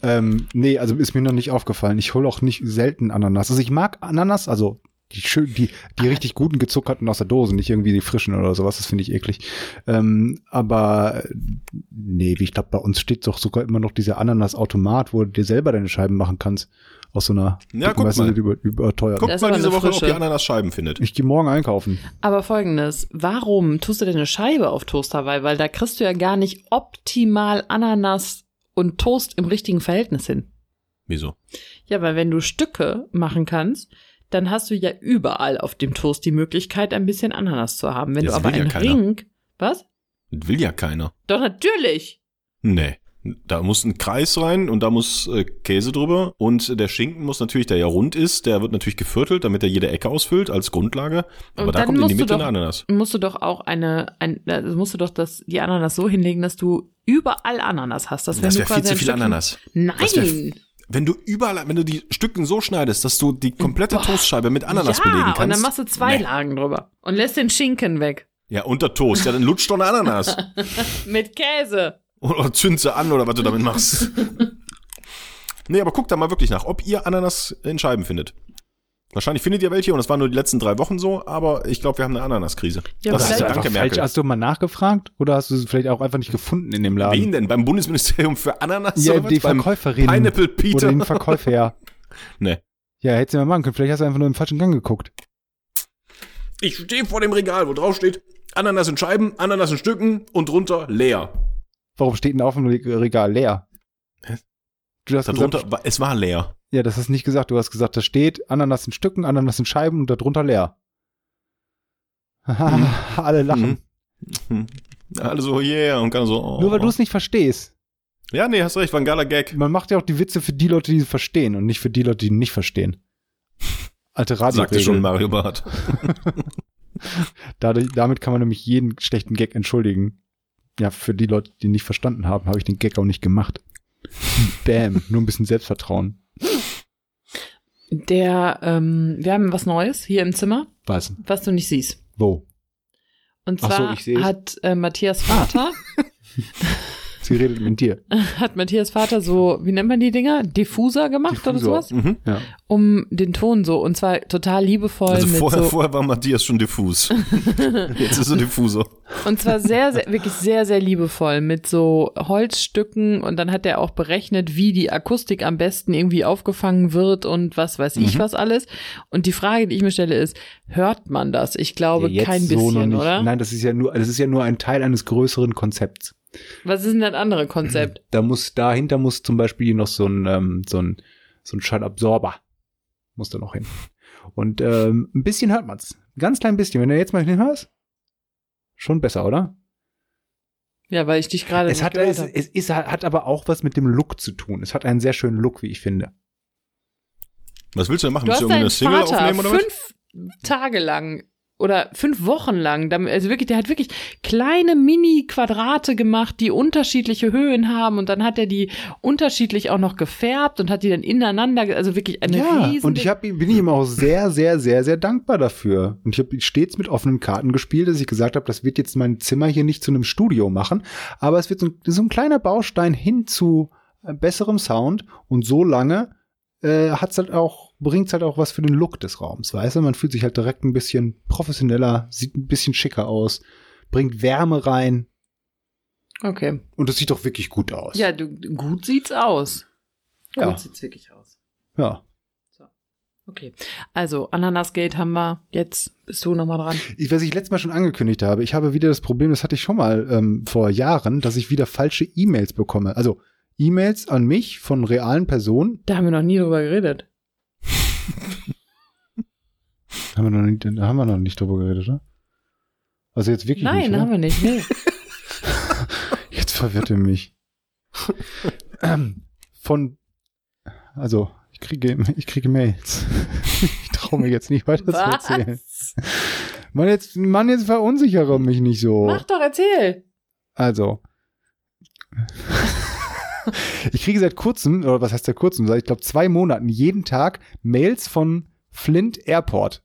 Ähm, nee, also ist mir noch nicht aufgefallen. Ich hole auch nicht selten Ananas. Also ich mag Ananas, also die schön, die, die richtig guten gezuckerten aus der Dose, nicht irgendwie die frischen oder sowas, das finde ich eklig. Ähm, aber nee, wie ich glaube, bei uns steht doch sogar immer noch dieser Ananas-Automat, wo du dir selber deine Scheiben machen kannst. Aus so einer, Ja, guck weißt du, mal. über, überteuert. Ist mal diese Woche, ob frische. ihr Ananas-Scheiben findet. Ich gehe morgen einkaufen. Aber folgendes, warum tust du denn eine Scheibe auf Toast Hawaii? Weil da kriegst du ja gar nicht optimal Ananas und Toast im richtigen Verhältnis hin. Wieso? Ja, weil wenn du Stücke machen kannst, dann hast du ja überall auf dem Toast die Möglichkeit, ein bisschen Ananas zu haben. Wenn Das du aber will ja einen keiner. Ring. Was? Das will ja keiner. Doch, natürlich. Nee. Da muss ein Kreis rein und da muss äh, Käse drüber. Und der Schinken muss natürlich, der ja rund ist, der wird natürlich geviertelt, damit er jede Ecke ausfüllt als Grundlage. Aber Und da kommt in die Mitte doch- eine Ananas. Musst du doch auch eine, ein, also musst du doch das, die Ananas so hinlegen, dass du überall Ananas hast. Das wäre viel zu viel Ananas. Nein. Wenn du überall, wenn du die Stücken so schneidest, dass du die komplette Boah. Toastscheibe mit Ananas ja, belegen kannst. und dann machst du zwei Nee. Lagen drüber. Und lässt den Schinken weg. Ja, unter Toast. Ja, dann lutscht doch eine Ananas. Mit Käse. oder zünd sie an oder was du damit machst. nee, aber guck da mal wirklich nach, ob ihr Ananas in Scheiben findet. Wahrscheinlich findet ihr welche und das war nur die letzten drei Wochen so, aber ich glaube, wir haben eine Ananaskrise. Ja, das ist Hast du ja danke, Merkel. hast du mal nachgefragt oder hast du es vielleicht auch einfach nicht gefunden in dem Laden? Wen denn? Beim Bundesministerium für Ananas? Ja, oder die Verkäuferin. Pineapple Oder Peter? den Verkäufer, ja. Nee. Ja, hättest du mal machen können. Vielleicht hast du einfach nur im falschen Gang geguckt. Ich stehe vor dem Regal, wo drauf steht Ananas in Scheiben, Ananas in Stücken und drunter leer. Warum steht denn auf dem Regal leer? Hä? Du hast Darunter, gesagt, war- es war leer. Ja, das hast du nicht gesagt. Du hast gesagt, da steht Ananas in Stücken, Ananas in Scheiben und darunter leer. Mhm. Alle lachen. Hm. Alle so, yeah, und kann so, oh. Nur weil du es nicht verstehst. Ja, nee, hast recht, war ein geiler Gag. Man macht ja auch die Witze für die Leute, die es verstehen und nicht für die Leute, die ihn nicht verstehen. Alte Sagte schon Radio. Mario Barth. Dadurch, damit kann man nämlich jeden schlechten Gag entschuldigen. Ja, für die Leute, die nicht verstanden haben, habe ich den Gag auch nicht gemacht. Bam, nur ein bisschen Selbstvertrauen. Der, ähm, wir haben was Neues hier im Zimmer, Was? was du nicht siehst. Wo? Und so, zwar ich seh's. hat äh, Matthias Vater, Sie redet mit dir. hat Matthias Vater so, wie nennt man die Dinger? Diffuser gemacht oder Diffusor. sowas? Mhm. Ja. Um den Ton so, und zwar total liebevoll Also mit vorher, so, vorher war Matthias schon diffus. Jetzt ist er diffuser. und zwar sehr, sehr, wirklich sehr, sehr liebevoll mit so Holzstücken und dann hat er auch berechnet, wie die Akustik am besten irgendwie aufgefangen wird und was weiß ich Mhm. was alles. Und die Frage, die ich mir stelle, ist, hört man das? Ich glaube Ja, jetzt kein so noch bisschen, nicht. oder? Nein, das ist ja nur, das ist ja nur ein Teil eines größeren Konzepts. Was ist denn das andere Konzept? Da muss, dahinter muss zum Beispiel noch so ein, ähm, so ein, so ein Schallabsorber. Muss da noch hin. Und ähm, ein bisschen hört man's. Ein ganz klein bisschen. Wenn du jetzt mal hinhörst, schon besser, oder? Ja, weil ich dich gerade Es hat, es, es ist, hat aber auch was mit dem Look zu tun. Es hat einen sehr schönen Look, wie ich finde. Was willst du denn machen? Du Willst du irgendwie eine Single Vater aufnehmen oder was? fünf Tage lang oder fünf Wochen lang. Also wirklich, der hat wirklich kleine Mini-Quadrate gemacht, die unterschiedliche Höhen haben und dann hat er die unterschiedlich auch noch gefärbt und hat die dann ineinander, also wirklich eine ja, riesen. und ich hab, bin ihm auch sehr, sehr, sehr, sehr dankbar dafür. Und ich habe stets mit offenen Karten gespielt, dass ich gesagt habe, das wird jetzt mein Zimmer hier nicht zu einem Studio machen, aber es wird so, ein- so ein kleiner Baustein hin zu äh, besserem Sound und so lange äh, hat's halt auch, bringt's halt auch was für den Look des Raums, weißt du? Man fühlt sich halt direkt ein bisschen professioneller, sieht ein bisschen schicker aus, bringt Wärme rein okay. und es sieht doch wirklich gut aus. Ja, du, gut sieht's aus. Ja. Gut sieht's wirklich aus. ja. Okay. Also, Ananasgate haben wir. Jetzt bist du nochmal dran. Ich, was ich letztes Mal schon angekündigt habe, ich habe wieder das Problem, das hatte ich schon mal ähm, vor Jahren, dass ich wieder falsche E-Mails bekomme. Also E-Mails an mich von realen Personen. Da haben wir noch nie drüber geredet. Haben wir noch nicht, da haben wir noch nicht drüber geredet, oder? Also jetzt wirklich Nein, nicht. haben wir nicht. Nee. Jetzt verwirrt er mich. ähm, von, also ich kriege, ich kriege Mails. ich traue mir jetzt nicht weiter zu erzählen. Mann, jetzt, Mann, jetzt verunsichere mich nicht so. Mach doch, erzähl. Also. ich kriege seit kurzem, oder was heißt seit kurzem, seit ich glaube zwei Monaten jeden Tag Mails von Flint Airport.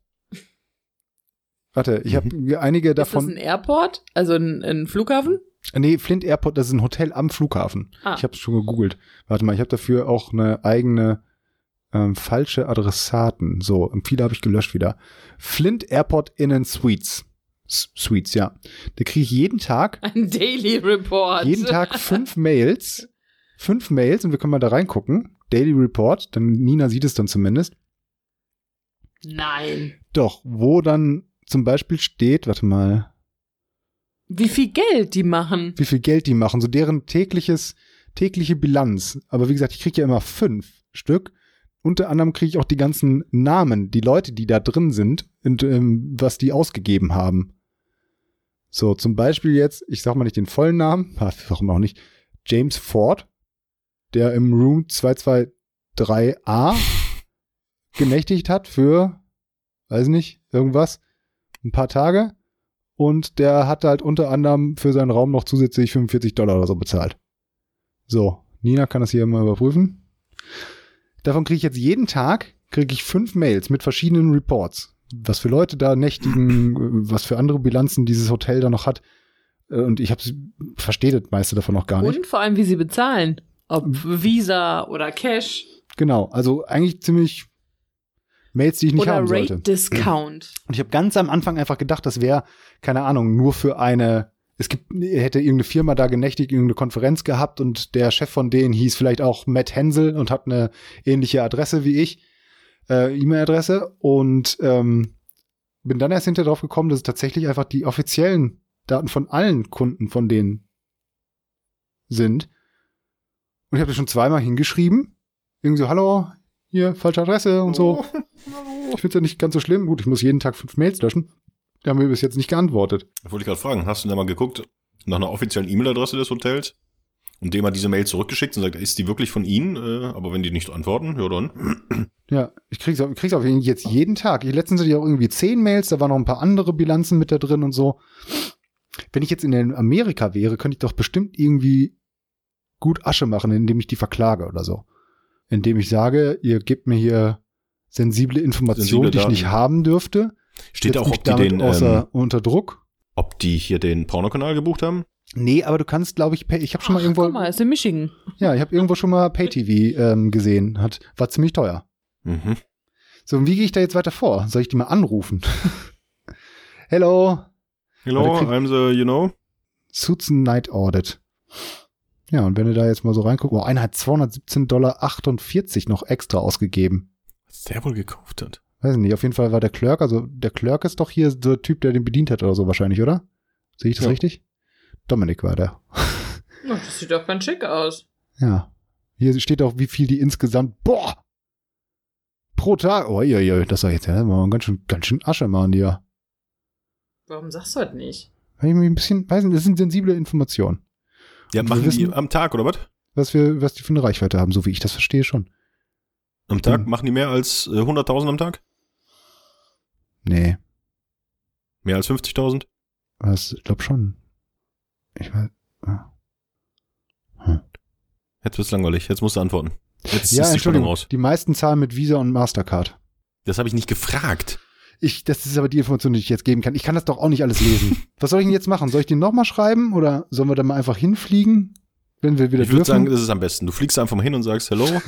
Warte, ich habe einige Ist das davon. ein Airport? Also ein, ein Flughafen? Nee, Flint Airport, das ist ein Hotel am Flughafen. Ah. Ich habe schon gegoogelt. Warte mal, ich habe dafür auch eine eigene ähm, falsche Adressaten. So, und viele habe ich gelöscht wieder. Flint Airport Inn and Suites. S Suites, ja. Da kriege ich jeden Tag Ein Daily Report. jeden Tag fünf Mails. Fünf Mails und wir können mal da reingucken. Daily Report, dann Nina sieht es dann zumindest. Nein. Doch, wo dann zum Beispiel steht, warte mal, Wie viel Geld die machen? wie viel Geld die machen, so deren tägliches, tägliche Bilanz. Aber wie gesagt, ich kriege ja immer fünf Stück. Unter anderem kriege ich auch die ganzen Namen, die Leute, die da drin sind und ähm, was die ausgegeben haben. So, zum Beispiel jetzt, ich sag mal nicht den vollen Namen, warum auch nicht, James Ford, der im Room 223a genächtigt hat für, weiß nicht, irgendwas, ein paar Tage. Und der hat halt unter anderem für seinen Raum noch zusätzlich 45 Dollar oder so bezahlt. So, Nina kann das hier mal überprüfen. Davon kriege ich jetzt jeden Tag kriege ich fünf Mails mit verschiedenen Reports. Was für Leute da nächtigen, was für andere Bilanzen dieses Hotel da noch hat. Äh, Und ich habe verstehe das meiste davon noch gar nicht. Und vor allem, wie sie bezahlen. Ob Visa oder Cash Genau, also eigentlich ziemlich Mails, die ich nicht oder haben Rate sollte. Discount. Und ich habe ganz am Anfang einfach gedacht, das wäre, keine Ahnung, nur für eine, es gibt, hätte irgendeine Firma da genächtigt, irgendeine Konferenz gehabt und der Chef von denen hieß vielleicht auch Matt Hensel und hat eine ähnliche Adresse wie ich, äh, E-Mail-Adresse und ähm, bin dann erst hinterher drauf gekommen, dass es tatsächlich einfach die offiziellen Daten von allen Kunden von denen sind. Und ich habe das schon zweimal hingeschrieben. Irgendwie so, hallo, hier, falsche Adresse und so. Ich finde es ja nicht ganz so schlimm. Gut, ich muss jeden Tag fünf Mails löschen. Die haben mir bis jetzt nicht geantwortet. Wollte ich gerade fragen, hast du da mal geguckt nach einer offiziellen E-Mail-Adresse des Hotels? Und dem hat diese Mail zurückgeschickt und sagt, ist die wirklich von Ihnen? Äh, aber wenn die nicht antworten, ja dann. Ja, ich krieg's, ich krieg's auf jeden Fall jetzt jeden Tag. Ich, letztens hatte ich auch irgendwie zehn Mails, da waren noch ein paar andere Bilanzen mit da drin und so. Wenn ich jetzt in Amerika wäre, könnte ich doch bestimmt irgendwie gut Asche machen, indem ich die verklage oder so. Indem ich sage, ihr gebt mir hier sensible Informationen, Sensible die ich nicht haben dürfte. Steht auch, ob die den, außer, ähm, unter Druck. ob die hier den Pornokanal gebucht haben? Nee, aber du kannst, glaube ich, pay, ich habe schon mal irgendwo, guck mal, ist in Michigan. ja, ich habe irgendwo schon mal Pay-TV ähm, gesehen, hat, war ziemlich teuer. Mhm. So, und wie gehe ich da jetzt weiter vor? Soll ich die mal anrufen? Hello, Hello, I'm the, you know. Suits and Night Audit. Ja, und wenn du da jetzt mal so reinguckst, oh, einer hat 217,48 Dollar noch extra ausgegeben. Was der wohl gekauft hat. Weiß nicht, auf jeden Fall war der Clerk, also der Clerk ist doch hier der Typ, der den bedient hat oder so wahrscheinlich, oder? Sehe ich das Ja. richtig? Dominik war der. Das sieht doch ganz schick aus. Ja. Hier steht auch, wie viel die insgesamt, boah! Pro Tag, oh, ja, ja, das war jetzt, ja, mal ganz schön, ganz schön Asche machen die ja. Warum sagst du das nicht? Hab ich mir ein bisschen, weiß nicht, das sind sensible Informationen. Ja, Und wir machen die wissen- am Tag, oder was? Was wir, was die für eine Reichweite haben, so wie ich das verstehe schon. Am Tag Hm. machen die mehr als äh, 100.000 am Tag? Nee. Mehr als 50.000? Was, ich glaube schon. Ich weiß. Ja, Jetzt wird's langweilig. Jetzt musst du antworten. Jetzt ja ist die Entschuldigung. Die meisten zahlen mit Visa und Mastercard. Das habe ich nicht gefragt. Ich, das ist aber die Information, die ich jetzt geben kann. Ich kann das doch auch nicht alles lesen. Was soll ich denn jetzt machen? Soll ich den nochmal schreiben oder sollen wir da mal einfach hinfliegen, wenn wir wieder Ich würde sagen, das ist am besten. Du fliegst einfach mal hin und sagst, hello, uh,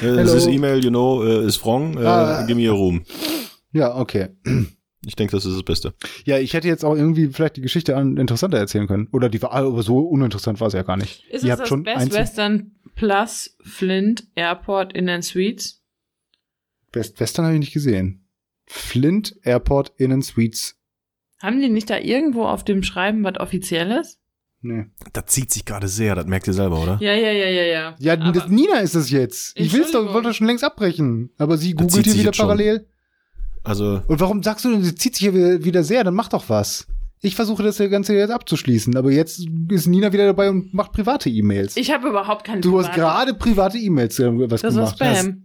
Hello. this email, you know, uh, is wrong, uh, Ah. give me a room. ja, okay. Ich denke, das ist das Beste. Ja, ich hätte jetzt auch irgendwie vielleicht die Geschichte an, interessanter erzählen können. Oder die war, aber so uninteressant war sie ja gar nicht. Ist Ihr es habt das schon Best Western Plus Flint Airport in den Suites? Best Western habe ich nicht gesehen. Flint Airport Innen Suites. Haben die nicht da irgendwo auf dem Schreiben was Offizielles? Nee. Das zieht sich gerade sehr, das merkt ihr selber, oder? Ja, ja, ja, ja, ja. Ja, Aber- das, Nina ist es jetzt. Ich will's doch, wollte schon längst abbrechen. Aber sie Das googelt hier wieder jetzt schon. parallel. Also, Und warum sagst du denn, sie zieht sich hier wieder, sehr? Dann mach doch was. Ich versuche das Ganze jetzt abzuschließen, aber jetzt ist Nina wieder dabei und macht private E-Mails. Ich habe überhaupt keine Du hast private- gerade private E-Mails äh, was Das war gemacht. Spam.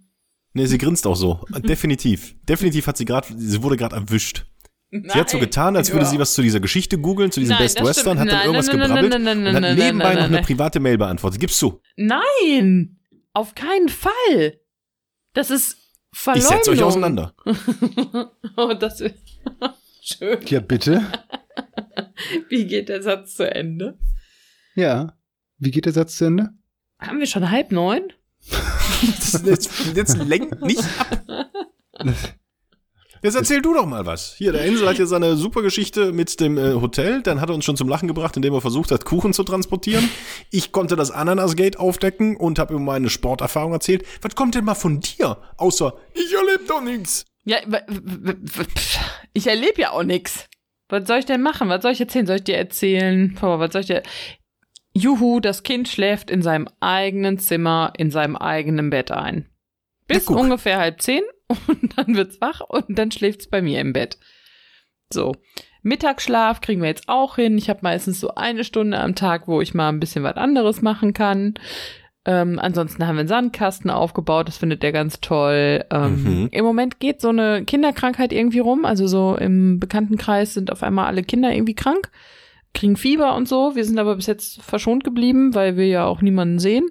Nee, sie grinst auch so. Definitiv. Definitiv hat sie gerade, sie wurde gerade erwischt. Sie hat so Nein. getan, als würde sie was zu dieser Geschichte googeln, zu diesem Nein, Best Western, stimmt. hat dann Nein, irgendwas nein, nein, gebrabbelt nein, nein, und nein, hat nein, nebenbei nein, noch eine nein. private Mail beantwortet. Gibst du? Nein! Auf keinen Fall! Das ist Ich Verleumdung. setze euch auseinander. oh, das ist schön. Ja, bitte. Wie geht der Satz zu Ende? Ja. Wie geht der Satz zu Ende? Haben wir schon halb neun? Jetzt, jetzt lenkt nicht ab. Jetzt erzähl du doch mal was. Hier, der Insel hat ja seine super Geschichte mit dem äh, Hotel. Dann hat er uns schon zum Lachen gebracht, indem er versucht hat, Kuchen zu transportieren. Ich konnte das Ananasgate aufdecken und habe über meine Sporterfahrung erzählt. Was kommt denn mal von dir? Außer, ich erlebe doch nichts. Ja, ich erlebe ja auch nix. Was soll ich denn machen? Was soll ich erzählen? Soll ich dir erzählen? Boah, was soll ich dir. Juhu, das Kind schläft in seinem eigenen Zimmer, in seinem eigenen Bett ein. Bis guck. ungefähr halb zehn und dann wird's wach und dann schläft's bei mir im Bett. So. Mittagsschlaf kriegen wir jetzt auch hin. Ich habe meistens so eine Stunde am Tag, wo ich mal ein bisschen was anderes machen kann. Ähm, ansonsten haben wir einen Sandkasten aufgebaut, das findet er ganz toll. Ähm, Mhm. Im Moment geht so eine Kinderkrankheit irgendwie rum. Also so im Bekanntenkreis sind auf einmal alle Kinder irgendwie krank, kriegen Fieber und so. Wir sind aber bis jetzt verschont geblieben, weil wir ja auch niemanden sehen.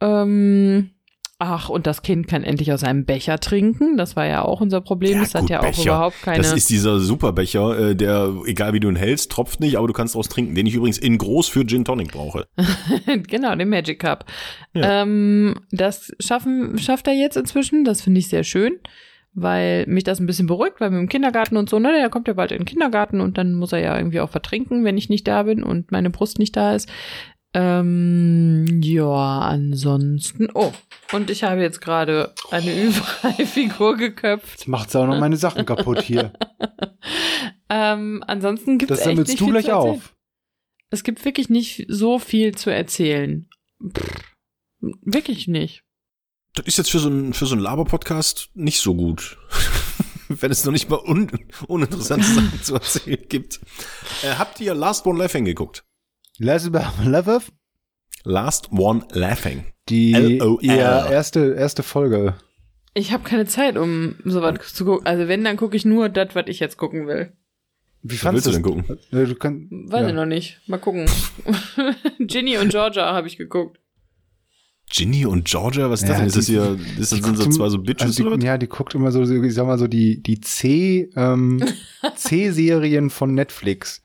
Ähm, ach, und das Kind kann endlich aus einem Becher trinken. Das war ja auch unser Problem. Ja, das hat gut, ja auch Becher. überhaupt keine. Das ist dieser Superbecher, äh, der, egal wie du ihn hältst, tropft nicht, aber du kannst daraus trinken, den ich übrigens in groß für Gin Tonic brauche. genau, den Magic Cup. Ja. Ähm, das schaffen, schafft er jetzt inzwischen. Das finde ich sehr schön, weil mich das ein bisschen beruhigt, weil mit dem Kindergarten und so, ne, der kommt ja bald in den Kindergarten und dann muss er ja irgendwie auch vertrinken, wenn ich nicht da bin und meine Brust nicht da ist. Ähm, ja, ansonsten. Oh, und ich habe jetzt gerade eine Ü3-Figur geköpft. Jetzt macht's auch noch meine Sachen kaputt hier. Ähm, ansonsten gibt es Das echt sammelst nicht du viel gleich zu erzählen. auf. Es gibt wirklich nicht so viel zu erzählen. Pff, wirklich nicht. Das ist jetzt für so einen, für so einen Laber-Podcast nicht so gut. Wenn es noch nicht mal un uninteressante Sachen zu erzählen gibt. Äh, habt ihr Last One Laughing geguckt? Last Love Last One Laughing. die ja, erste, erste Folge. Ich habe keine Zeit, um sowas zu gucken. Also wenn, dann gucke ich nur das, was ich jetzt gucken will. Wie Was fandest willst du du denn gucken? Äh, Du kann, Weiß ja. ich noch nicht. Mal gucken. Ginny und Georgia habe ich geguckt. Ginny und Georgia, was ist Ja, das denn? Ist das hier, ist das, sind so zwei so Bitches also die? Ja, die guckt immer so, ich sag mal so, die, die C, ähm, C-Serien von Netflix.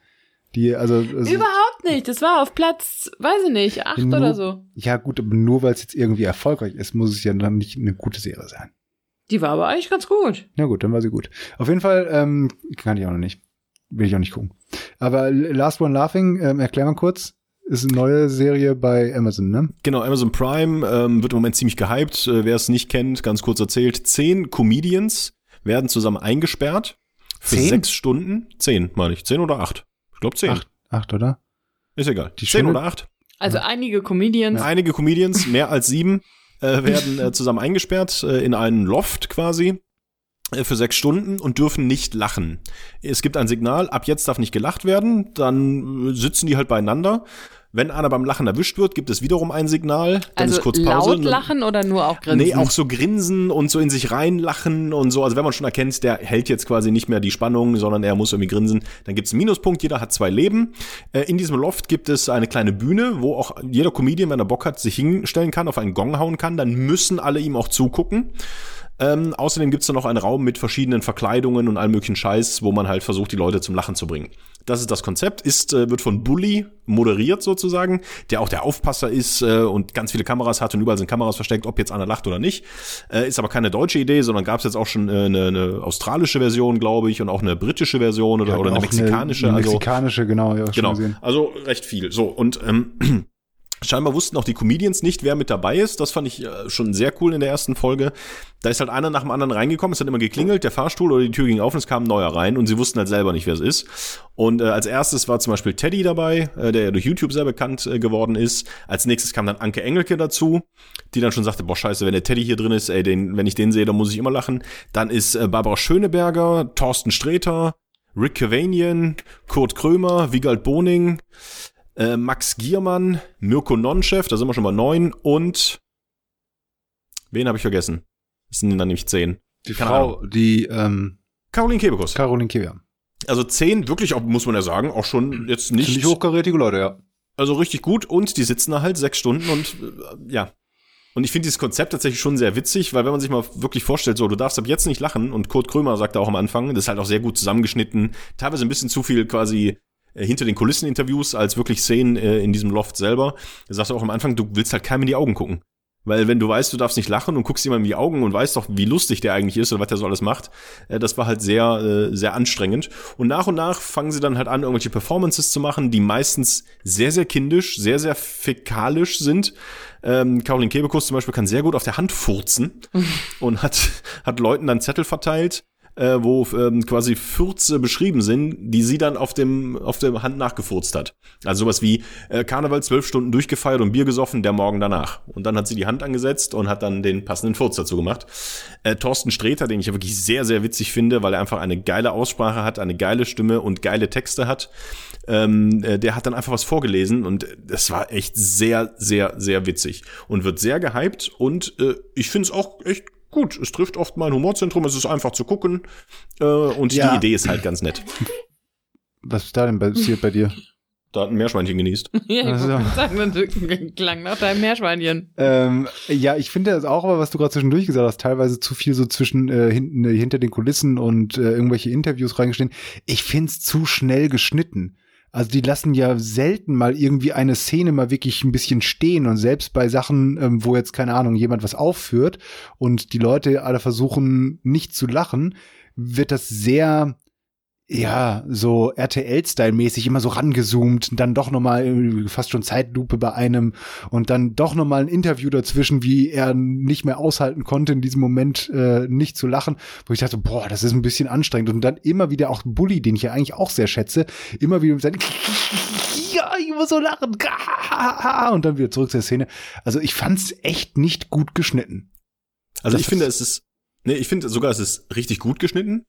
Die, also, also Überhaupt nicht. Das war auf Platz, weiß ich nicht, acht Nur- oder so. ja gut, aber nur weil es jetzt irgendwie erfolgreich ist, muss es ja dann nicht eine gute Serie sein. Die war aber eigentlich ganz gut. Na gut, dann war sie gut. Auf jeden Fall, ähm, kann ich auch noch nicht. Will ich auch nicht gucken. Aber Last One Laughing, ähm, erklär mal kurz, ist eine neue Serie bei Amazon, ne? Genau, Amazon Prime ähm, wird im Moment ziemlich gehypt. Äh, wer es nicht kennt, ganz kurz erzählt. Zehn Comedians werden zusammen eingesperrt. Für Zehn? sechs Stunden. Zehn, meine ich. Zehn oder acht? Ich glaube zehn. Acht, acht, oder? Ist egal. Die Zehn oder acht. Also einige Comedians. Einige Comedians, mehr als sieben, äh, werden äh, zusammen eingesperrt äh, in einen Loft quasi für sechs Stunden und dürfen nicht lachen. Es gibt ein Signal, ab jetzt darf nicht gelacht werden, dann äh, sitzen die halt beieinander. Wenn einer beim Lachen erwischt wird, gibt es wiederum ein Signal. Dann also ist kurz Pause. laut lachen oder nur auch grinsen? Nee, auch so grinsen und so in sich reinlachen und so. Also wenn man schon erkennt, der hält jetzt quasi nicht mehr die Spannung, sondern er muss irgendwie grinsen, dann gibt's einen Minuspunkt. Jeder hat zwei Leben. Äh, in diesem Loft gibt es eine kleine Bühne, wo auch jeder Comedian, wenn er Bock hat, sich hinstellen kann, auf einen Gong hauen kann. Dann müssen alle ihm auch zugucken. Ähm, außerdem gibt's da noch einen Raum mit verschiedenen Verkleidungen und allem möglichen Scheiß, wo man halt versucht, die Leute zum Lachen zu bringen. Das ist das Konzept, ist, äh, wird von Bully moderiert sozusagen, der auch der Aufpasser ist äh, und ganz viele Kameras hat und überall sind Kameras versteckt, ob jetzt einer lacht oder nicht. Äh, ist aber keine deutsche Idee, sondern gab's jetzt auch schon äh, eine, eine australische Version, glaube ich, und auch eine britische Version oder, Ja, oder eine mexikanische. Eine, also mexikanische, genau, ja, schon Genau, gesehen. also recht viel. So, und ähm, scheinbar wussten auch die Comedians nicht, wer mit dabei ist. Das fand ich äh, schon sehr cool in der ersten Folge. Da ist halt einer nach dem anderen reingekommen, es hat immer geklingelt, der Fahrstuhl oder die Tür ging auf und es kam ein neuer rein und sie wussten halt selber nicht, wer es ist. Und äh, als erstes war zum Beispiel Teddy dabei, äh, der ja durch YouTube sehr bekannt äh, geworden ist. Als nächstes kam dann Anke Engelke dazu, die dann schon sagte, boah scheiße, wenn der Teddy hier drin ist, ey, den, wenn ich den sehe, dann muss ich immer lachen. Dann ist äh, Barbara Schöneberger, Thorsten Sträter, Rick Cavanian, Kurt Krömer, Wiegald Boning, äh, Max Giermann, Mirko Nonchef, da sind wir schon mal neun und wen habe ich vergessen? Das sind dann nämlich zehn. Die Keine Frau, die ähm, Caroline Kebekus. Caroline Keber. Also zehn, wirklich, auch, muss man ja sagen, auch schon jetzt nicht, Ziemlich hochkarätige Leute, ja. also richtig gut und die sitzen da halt sechs Stunden und äh, ja. Und ich finde dieses Konzept tatsächlich schon sehr witzig, weil wenn man sich mal wirklich vorstellt, so, du darfst ab jetzt nicht lachen und Kurt Krömer sagt auch am Anfang, das ist halt auch sehr gut zusammengeschnitten, teilweise ein bisschen zu viel quasi äh, hinter den Kulissen Interviews als wirklich Szenen äh, in diesem Loft selber. Er sagt auch am Anfang, du willst halt keinem in die Augen gucken. Weil wenn du weißt, du darfst nicht lachen und guckst jemandem in die Augen und weißt doch, wie lustig der eigentlich ist oder was der so alles macht, äh, das war halt sehr, äh, sehr anstrengend. Und nach und nach fangen sie dann halt an, irgendwelche Performances zu machen, die meistens sehr, sehr kindisch, sehr, sehr fäkalisch sind. Ähm, Caroline Kebekus zum Beispiel kann sehr gut auf der Hand furzen und hat, hat Leuten dann Zettel verteilt, äh, wo ähm, quasi Fürze beschrieben sind, die sie dann auf dem auf der Hand nachgefurzt hat. Also sowas wie äh, Karneval zwölf Stunden durchgefeiert und Bier gesoffen, der Morgen danach. Und dann hat sie die Hand angesetzt und hat dann den passenden Furz dazu gemacht. Äh, Thorsten Sträter, den ich ja wirklich sehr, sehr witzig finde, weil er einfach eine geile Aussprache hat, eine geile Stimme und geile Texte hat. Ähm, äh, der hat dann einfach was vorgelesen und das war echt sehr, sehr, sehr witzig und wird sehr gehypt und äh, ich finde es auch echt gut. Es trifft oft mein Humorzentrum, es ist einfach zu gucken äh, und Ja. die Idee ist halt ganz nett. Was ist da denn passiert bei dir? Da hat ein Meerschweinchen genießt. Ja, ich Also- sagen, klang nach deinem Meerschweinchen. Ähm, ja, ich finde das auch, aber was du gerade zwischendurch gesagt hast, teilweise zu viel so zwischen äh, hinten, äh, hinter den Kulissen und äh, irgendwelche Interviews reingestehen. Ich find's zu schnell geschnitten. Also die lassen ja selten mal irgendwie eine Szene mal wirklich ein bisschen stehen. Und selbst bei Sachen, ähm, wo jetzt keine Ahnung jemand was aufführt und die Leute alle versuchen nicht zu lachen, wird das sehr ja, so RTL-Style-mäßig immer so rangezoomt, dann doch nochmal fast schon Zeitlupe bei einem und dann doch nochmal ein Interview dazwischen, wie er nicht mehr aushalten konnte, in diesem Moment äh, nicht zu lachen, wo ich dachte, boah, das ist ein bisschen anstrengend. Und dann immer wieder auch Bully, den ich ja eigentlich auch sehr schätze, immer wieder mit seinen ja, ich muss so lachen. Und dann wieder zurück zur Szene. Also ich fand's echt nicht gut geschnitten. Also Das ich finde, es ist, nee, ich finde sogar, es ist richtig gut geschnitten,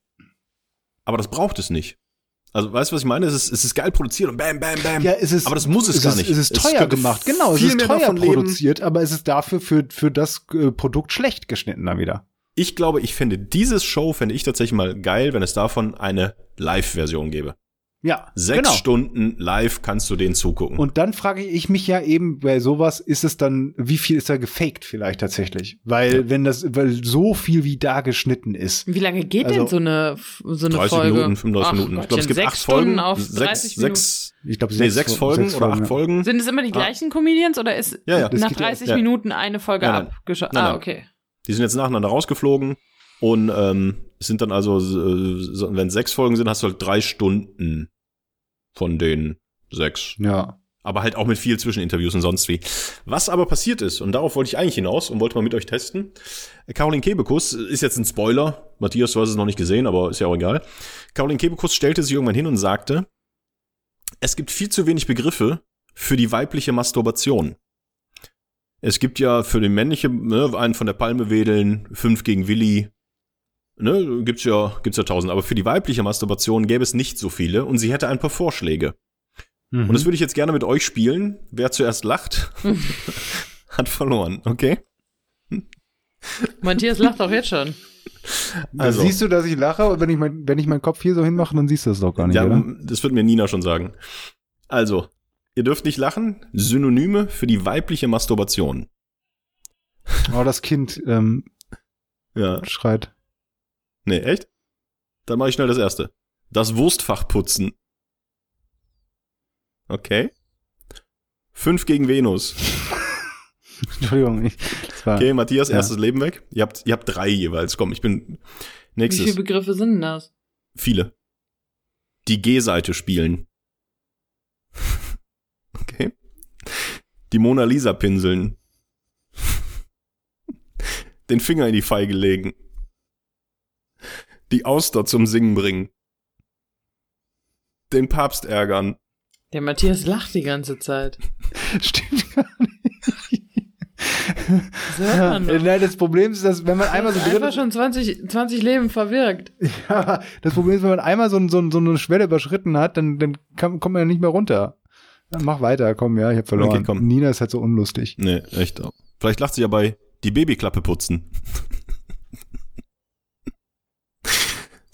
aber das braucht es nicht. Also, weißt du, was ich meine? Es ist, es ist geil produziert und bam, bam, bam. Ja, es ist, aber das muss es, gar ist, nicht. Es ist teuer könnte gemacht, genau. Es ist teuer produziert, aber es ist dafür für, für das äh, Produkt schlecht geschnitten dann wieder. Ich glaube, ich fände dieses Show, fände ich tatsächlich mal geil, wenn es davon eine Live-Version gäbe. Ja, Sechs genau. Stunden live kannst du denen zugucken. Und dann frage ich mich ja eben bei sowas, ist es dann, wie viel ist da gefaked vielleicht tatsächlich? Weil wenn das, weil so viel wie da geschnitten ist. Wie lange geht Also, denn so eine, so eine 30 Folge? Minuten, 35 Ach Minuten. Ich glaube, es gibt sechs acht Folgen. Auf sechs, 30 Minuten. sechs, Ich glaube, nee, sechs Folgen oder acht ja. Folgen. Sind es immer die Ah. gleichen Comedians oder ist Ja, ja. Nach geht ja- 30 ja. Minuten eine Folge? Nein, Ah, okay. Die sind jetzt nacheinander rausgeflogen und ähm, es sind dann also, äh, wenn sechs Folgen sind, hast du halt drei Stunden von den sechs. Ja. Aber halt auch mit viel Zwischeninterviews und sonst wie. Was aber passiert ist, und darauf wollte ich eigentlich hinaus und wollte mal mit euch testen. Caroline Kebekus ist jetzt ein Spoiler. Matthias, du hast es noch nicht gesehen, aber ist ja auch egal. Caroline Kebekus stellte sich irgendwann hin und sagte, es gibt viel zu wenig Begriffe für die weibliche Masturbation. Es gibt ja für den männlichen, ne, einen von der Palme wedeln, fünf gegen Willi, ne, gibt's ja, gibt's ja tausend. Aber für die weibliche Masturbation gäbe es nicht so viele und sie hätte ein paar Vorschläge. Und das würde ich jetzt gerne mit euch spielen. Wer zuerst lacht, hat verloren, okay? Matthias lacht auch jetzt schon. Also siehst du, dass ich lache und wenn ich, mein, wenn ich meinen Kopf hier so hinmache, dann siehst du das doch gar nicht, ja, oder? das wird mir Nina schon sagen. Also, ihr dürft nicht lachen. Synonyme für die weibliche Masturbation. Oh, das Kind ähm, Ja. schreit. Nee, echt? Dann mache ich schnell das erste. Das Wurstfach putzen. Okay. Fünf gegen Venus. Entschuldigung, ich, das war, Okay, Matthias, Ja. erstes Leben weg. Ihr habt, ihr habt drei jeweils. Komm, ich bin Wie nächstes. viele Begriffe sind denn das? Viele. Die G-Seite spielen. Okay. Die Mona Lisa pinseln. Den Finger in die Feige legen. Die Auster zum Singen bringen. Den Papst ärgern. Der Matthias lacht die ganze Zeit. stimmt gar nicht. Das hört Ja, nein, das Problem ist, dass wenn man einmal so drin Einfach schon 20, 20 Leben verwirkt. Ja, das Problem ist, wenn man einmal so, so, so eine Schwelle überschritten hat, dann, dann kann, kommt man ja nicht mehr runter. Dann mach weiter, komm, ja, ich hab verloren. Okay, komm. Nina ist halt so unlustig. Nee, echt. Vielleicht lacht sie ja bei die Babyklappe putzen.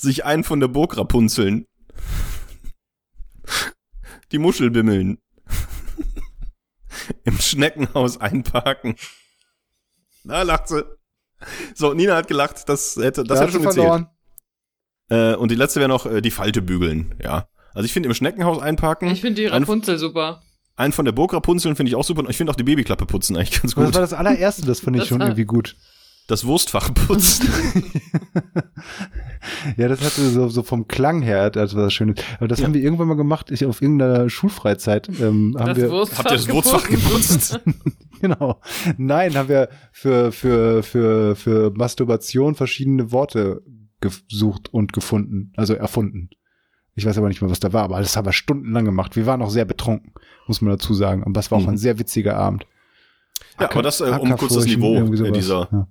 Sich einen von der Burg rapunzeln. Die Muschel bimmeln. Im Schneckenhaus einparken. Na, lacht sie. So, Nina hat gelacht, das hätte, das hätte hast schon gezählt. Äh, und die letzte wäre noch äh, die Falte bügeln, ja. Also ich finde im Schneckenhaus einparken, Ich finde die Ein- Rapunzel super. einen von der Burg rapunzeln finde ich auch super und ich finde auch die Babyklappe putzen eigentlich ganz Das gut. war das allererste, das fand ich Das schon irgendwie gut. Das Wurstfach putzen. Ja, das hatte so, so vom Klang her etwas was Schönes. Aber das Ja. haben wir irgendwann mal gemacht, ich, auf irgendeiner Schulfreizeit. Ähm, haben Das wir, Wurstfach Habt ihr das Wurstfach geputzt? genau. Nein, haben wir für, für, für, für Masturbation verschiedene Worte gesucht und gefunden, also erfunden. Ich weiß aber nicht mehr, was da war, aber das haben wir stundenlang gemacht. Wir waren auch sehr betrunken, muss man dazu sagen. Aber es war auch Mhm. ein sehr witziger Abend. Ja, aber das, äh, um kurz das Niveau dieser, Ja.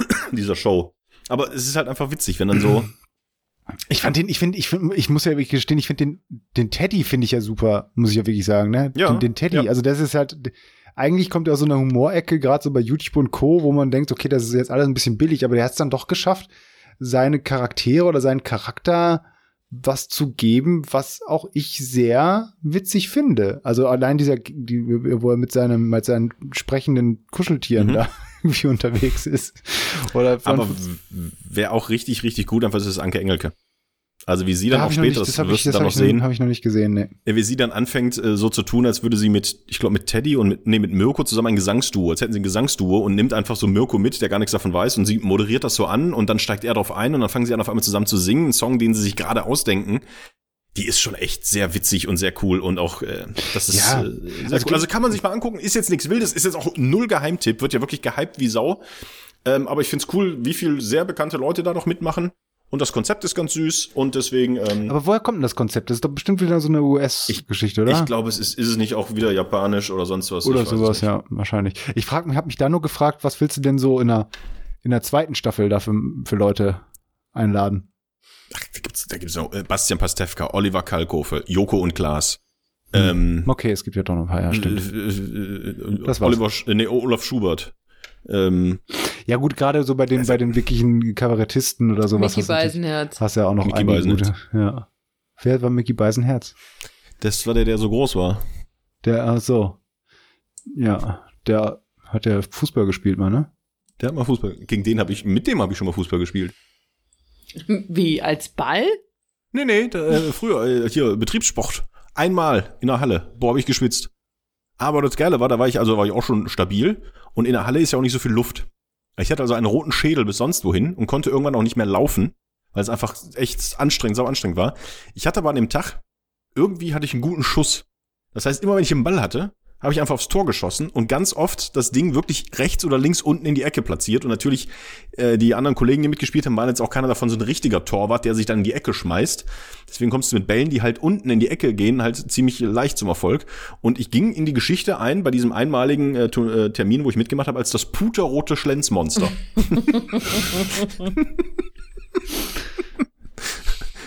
dieser Show. Aber es ist halt einfach witzig, wenn dann so, Ich fand den, ich finde, ich finde, ich muss ja wirklich gestehen, ich finde den, den Teddy finde ich ja super, muss ich ja wirklich sagen, ne? Ja, Den, den Teddy, ja. also das ist halt, eigentlich kommt er aus so einer Humorecke, gerade so bei YouTube und Co., wo man denkt, okay, das ist jetzt alles ein bisschen billig, aber der hat es dann doch geschafft, seine Charaktere oder seinen Charakter was zu geben, was auch ich sehr witzig finde. Also allein dieser, die, wo er mit seinem, mit seinen sprechenden Kuscheltieren Mhm. da irgendwie unterwegs ist. Oder aber wäre auch richtig, richtig gut, einfach ist es Anke Engelke. Also wie sie dann da auch später, nicht, das, das habe ich, wirst du das dann noch sehen, hab ich noch nicht gesehen, ne. wie sie dann anfängt, äh, so zu tun, als würde sie mit, ich glaube, mit Teddy und mit, nee, mit Mirko zusammen ein Gesangsduo, als hätten sie ein Gesangsduo und nimmt einfach so Mirko mit, der gar nichts davon weiß und sie moderiert das so an und dann steigt er drauf ein und dann fangen sie an, auf einmal zusammen zu singen, einen Song, den sie sich gerade ausdenken. Die ist schon echt sehr witzig und sehr cool und auch, äh, das ist Ja. äh, Also cool. Also kann man sich mal angucken, ist jetzt nichts Wildes, ist jetzt auch null Geheimtipp, wird ja wirklich gehypt wie Sau. Ähm, aber ich find's cool, wie viel sehr bekannte Leute da noch mitmachen. Und das Konzept ist ganz süß und deswegen, ähm, Aber woher kommt denn das Konzept? Das ist doch bestimmt wieder so eine US-Geschichte, oder? ich glaube, es ist, ist es nicht auch wieder japanisch oder sonst was. oder sowas, ja, wahrscheinlich. Ich frage mich, habe mich da nur gefragt, was willst du denn so in der, in der zweiten Staffel da für, für Leute einladen? Ach, da gibt's, da gibt's noch äh, Bastian Pastewka, Oliver Kalkofe, Joko und Klaas. Hm. Ähm, Okay, es gibt ja doch noch ein paar, ja, stimmt. äh, äh, Das war's. Oliver, äh, nee, Olaf Schubert. Ähm, Ja gut, gerade so bei den, bei den wirklichen Kabarettisten oder sowas. Mickey du Beisenherz. Hast ja auch noch Mickey einige Beisenherz. gute. Ja. Wer war Mickey Beisenherz? das war der, der so groß war. Der, ach so. Ja, der hat ja Fußball gespielt mal, ne? Der hat mal Fußball. Gegen den habe ich, mit dem habe ich schon mal Fußball gespielt. Wie, als Ball? Nee, nee, da, äh, früher, äh, hier, Betriebssport. Einmal in der Halle. Boah, hab ich geschwitzt. Aber das Geile war, da war ich, also war ich auch schon stabil. Und in der Halle ist ja auch nicht so viel Luft. Ich hatte also einen roten Schädel bis sonst wohin und konnte irgendwann auch nicht mehr laufen, weil es einfach echt anstrengend, sau anstrengend war. Ich hatte aber an dem Tag, irgendwie hatte ich einen guten Schuss. Das heißt, immer wenn ich einen Ball hatte, habe ich einfach aufs Tor geschossen und ganz oft das Ding wirklich rechts oder links unten in die Ecke platziert. Und natürlich, äh, die anderen Kollegen, die mitgespielt haben, waren jetzt auch keiner davon so ein richtiger Torwart, der sich dann in die Ecke schmeißt. Deswegen kommst du mit Bällen, die halt unten in die Ecke gehen, halt ziemlich leicht zum Erfolg. Und ich ging in die Geschichte ein bei diesem einmaligen äh, äh, Termin, wo ich mitgemacht habe, als das puterrote Schlenzmonster.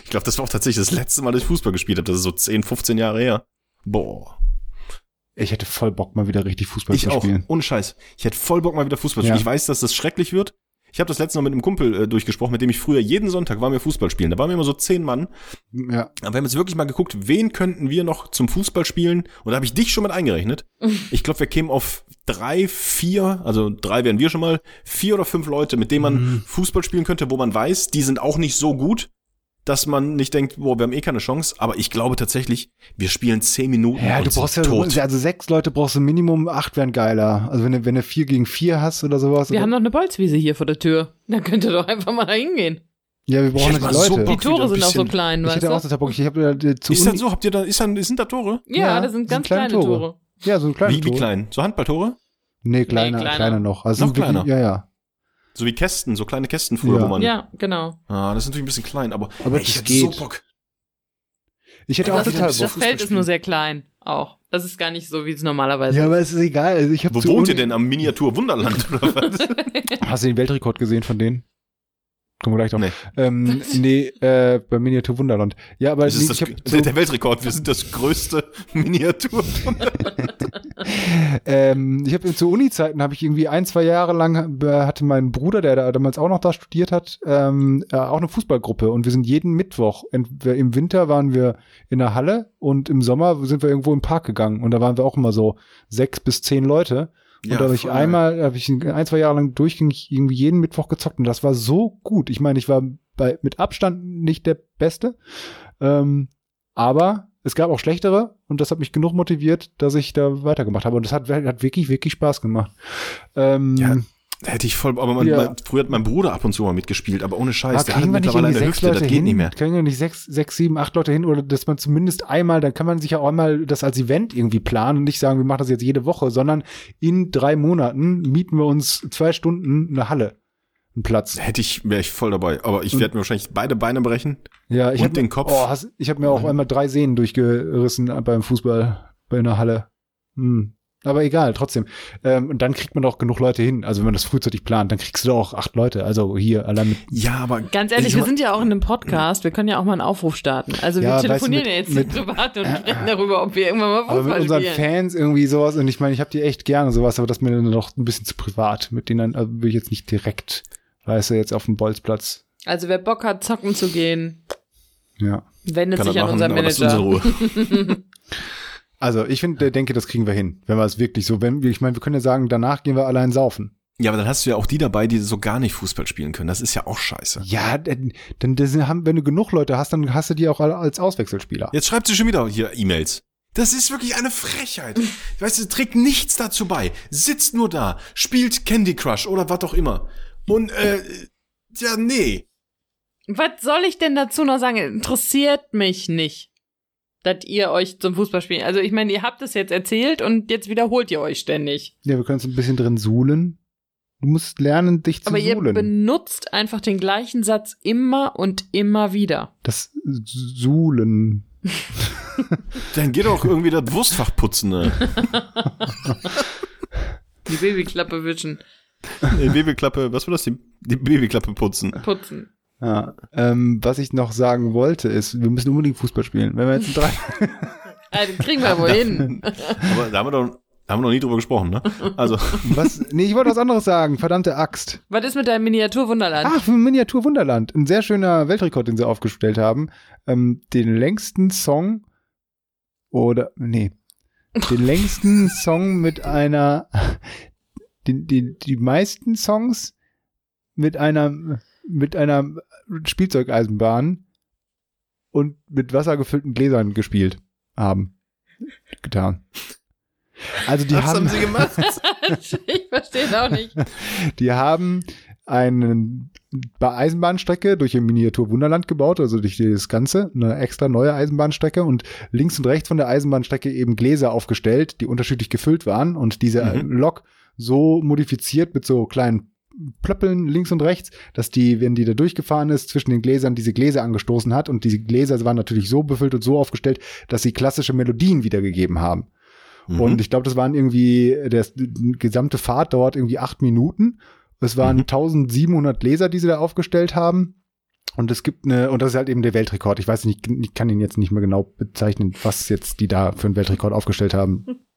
ich glaube, das war auch tatsächlich das letzte Mal, dass ich Fußball gespielt habe. Das ist so 10, 15 Jahre her. Boah. Ich hätte voll Bock, mal wieder richtig Fußball Ich zu auch, spielen. ohne Scheiß. Ich hätte voll Bock mal wieder Fußball zu Ja. spielen. Ich weiß, dass das schrecklich wird. Ich habe das letzte Mal mit einem Kumpel äh, durchgesprochen, mit dem ich früher jeden Sonntag waren wir Fußball spielen. Da waren wir immer so zehn Mann. Ja. Aber wir haben jetzt wirklich mal geguckt, wen könnten wir noch zum Fußball spielen? Und da habe ich dich schon mit eingerechnet. Ich glaube, wir kämen auf drei, vier, also drei wären wir schon mal, vier oder fünf Leute, mit denen man Mhm. Fußball spielen könnte, wo man weiß, die sind auch nicht so gut, dass man nicht denkt, boah, wir haben eh keine Chance. Aber ich glaube tatsächlich, wir spielen zehn Minuten Ja, und du brauchst ja, tot. also sechs Leute brauchst du Minimum, acht wären geiler. Also wenn du, wenn du vier gegen vier hast oder sowas. Wir oder, haben noch eine Bolzwiese hier vor der Tür. Da könnt ihr doch einfach mal da hingehen. ja, wir brauchen nicht mal so Leute. Die Tore sind auch so klein, ich weißt hätte auch du? total Bock. Ich habe äh, zu Ist das so? Habt ihr da, ist da, sind da Tore? Ja, Ja, das sind sind ganz kleine kleine Tore. Tore. Ja, so ein kleiner Wie, wie klein? So Handballtore? Nee, kleiner, Nee, kleiner. kleiner noch. Also Noch kleiner? Ja, ja. So wie Kästen, so kleine Kästen früher, Ja. wo man. Ja, genau. Ah, das ist natürlich ein bisschen klein, aber, Aber ey, ich das hätte so. Bock. Ich hätte Ja, auch das- total Das Bock. Fußball Feld ist spielen. nur sehr klein. Auch. Das ist gar nicht so, wie es normalerweise Ja, ist. aber es ist egal. Also ich Wo wohnt ihr denn? Am Miniatur Wunderland oder was? Hast du den Weltrekord gesehen von denen? Kommen wir gleich drauf. Nee. Ähm, nee, äh, bei Miniatur Wunderland. Ja, aber Das ist nee, das, ich hab der, der Weltrekord. Wir sind das größte Miniatur. Ähm, ich habe zu Uni-Zeiten habe ich irgendwie ein, zwei Jahre lang äh, hatte mein Bruder, der da damals auch noch da studiert hat, ähm, äh, auch eine Fußballgruppe und wir sind jeden Mittwoch. Im Winter waren wir in der Halle und im Sommer sind wir irgendwo im Park gegangen und da waren wir auch immer so sechs bis zehn Leute. Und da habe ich einmal, habe ich ein, zwei Jahre lang durchgängig irgendwie jeden Mittwoch gezockt und das war so gut. Ich meine, ich war bei, mit Abstand nicht der Beste, ähm, aber es gab auch schlechtere und das hat mich genug motiviert, dass ich da weitergemacht habe. Und das hat, hat wirklich, wirklich Spaß gemacht. Ähm, Ja, hätte ich voll, aber mein, Ja. mein, früher hat mein Bruder ab und zu mal mitgespielt, aber ohne Scheiß. ah, der hat kriegen wir nicht mittlerweile irgendwie eine sechs Hüfte, Leute das geht hin? nicht mehr. Kriegen wir nicht sechs, sechs, sieben, acht Leute hin oder dass man zumindest einmal, dann kann man sich ja auch einmal das als Event irgendwie planen und nicht sagen, wir machen das jetzt jede Woche, sondern in drei Monaten mieten wir uns zwei Stunden eine Halle, einen Platz. Hätte ich, wäre ich voll dabei. Aber ich werde mir wahrscheinlich beide Beine brechen. Ja, ich Und hab, den Kopf. Oh, hast, ich habe mir auch einmal drei Sehnen durchgerissen beim Fußball bei einer Halle. Hm. Aber egal, trotzdem. Ähm, und dann kriegt man doch genug Leute hin. Also wenn man das frühzeitig plant, dann kriegst du doch auch acht Leute. Also hier allein mit. Ja, aber. Ganz ehrlich, Ich wir sind ja auch in einem Podcast. Wir können ja auch mal einen Aufruf starten. Also wir Ja, weißt du, telefonieren mit- ja jetzt mit- privat und sprechen darüber, ob wir irgendwann mal Aber mit Fußball unseren spielen. Fans irgendwie sowas. Und ich meine, ich habe die echt gerne sowas, aber das ist mir dann doch ein bisschen zu privat. Mit denen also will ich jetzt nicht direkt, weißt du, jetzt auf dem Bolzplatz. Also wer Bock hat, zocken zu gehen, Ja. wendet Kann sich an machen, unseren Manager. Also ich finde, denke, das kriegen wir hin, wenn wir es wirklich so, wenn wir, ich meine, wir können ja sagen, danach gehen wir allein saufen. Ja, aber dann hast du ja auch die dabei, die so gar nicht Fußball spielen können. Das ist ja auch scheiße. Ja, denn, denn das haben, wenn du genug Leute hast, dann hast du die auch alle als Auswechselspieler. Jetzt schreibt sie schon wieder hier E-Mails. Das ist wirklich eine Frechheit. Weißt du, trägt nichts dazu bei. Sitzt nur da, spielt Candy Crush oder was auch immer. Und, äh, ja, nee. Was soll ich denn dazu noch sagen? Interessiert mich nicht, dass ihr euch zum Fußball spielt. Also ich meine, ihr habt es jetzt erzählt und jetzt wiederholt ihr euch ständig. Ja, wir können uns ein bisschen drin suhlen. Du musst lernen, dich zu Aber ihr suhlen. benutzt einfach den gleichen Satz immer und immer wieder. Das Suhlen. Dann geh doch irgendwie das Wurstfach putzen, ne? Die Babyklappe wischen, Die Babyklappe, was war das? Die, die Babyklappe putzen. putzen. Ja. Ähm, was ich noch sagen wollte, ist, wir müssen unbedingt Fußball spielen. Wenn wir jetzt ein drei Also kriegen wir wohl hin. Aber da haben wir doch, da haben wir noch nie drüber gesprochen, ne? Also, was, nee, ich wollte was anderes sagen. Verdammte Axt. Was ist mit deinem Miniaturwunderland? Ach, für Miniatur Wunderland. Ein sehr schöner Weltrekord, den sie aufgestellt haben. Ähm, den längsten Song oder, nee, den längsten Song mit einer, die, die, die meisten Songs mit einer, mit einer Spielzeugeisenbahn und mit wassergefüllten Gläsern gespielt haben. Getan. Also die was haben, haben sie gemacht? ich verstehe es auch nicht. Die haben eine Eisenbahnstrecke durch ein Miniatur Wunderland gebaut, also durch das Ganze, eine extra neue Eisenbahnstrecke und links und rechts von der Eisenbahnstrecke eben Gläser aufgestellt, die unterschiedlich gefüllt waren und diese Mhm. Lok so modifiziert mit so kleinen Plöppeln links und rechts, dass die, wenn die da durchgefahren ist, zwischen den Gläsern diese Gläser angestoßen hat und diese Gläser waren natürlich so befüllt und so aufgestellt, dass sie klassische Melodien wiedergegeben haben. Mhm. Und ich glaube, das waren irgendwie, der die gesamte Fahrt dauert irgendwie acht Minuten. Es waren Mhm. 1700 Leser, die sie da aufgestellt haben. Und es gibt eine, und das ist halt eben der Weltrekord. Ich weiß nicht, ich kann ihn jetzt nicht mehr genau bezeichnen, was jetzt die da für einen Weltrekord aufgestellt haben.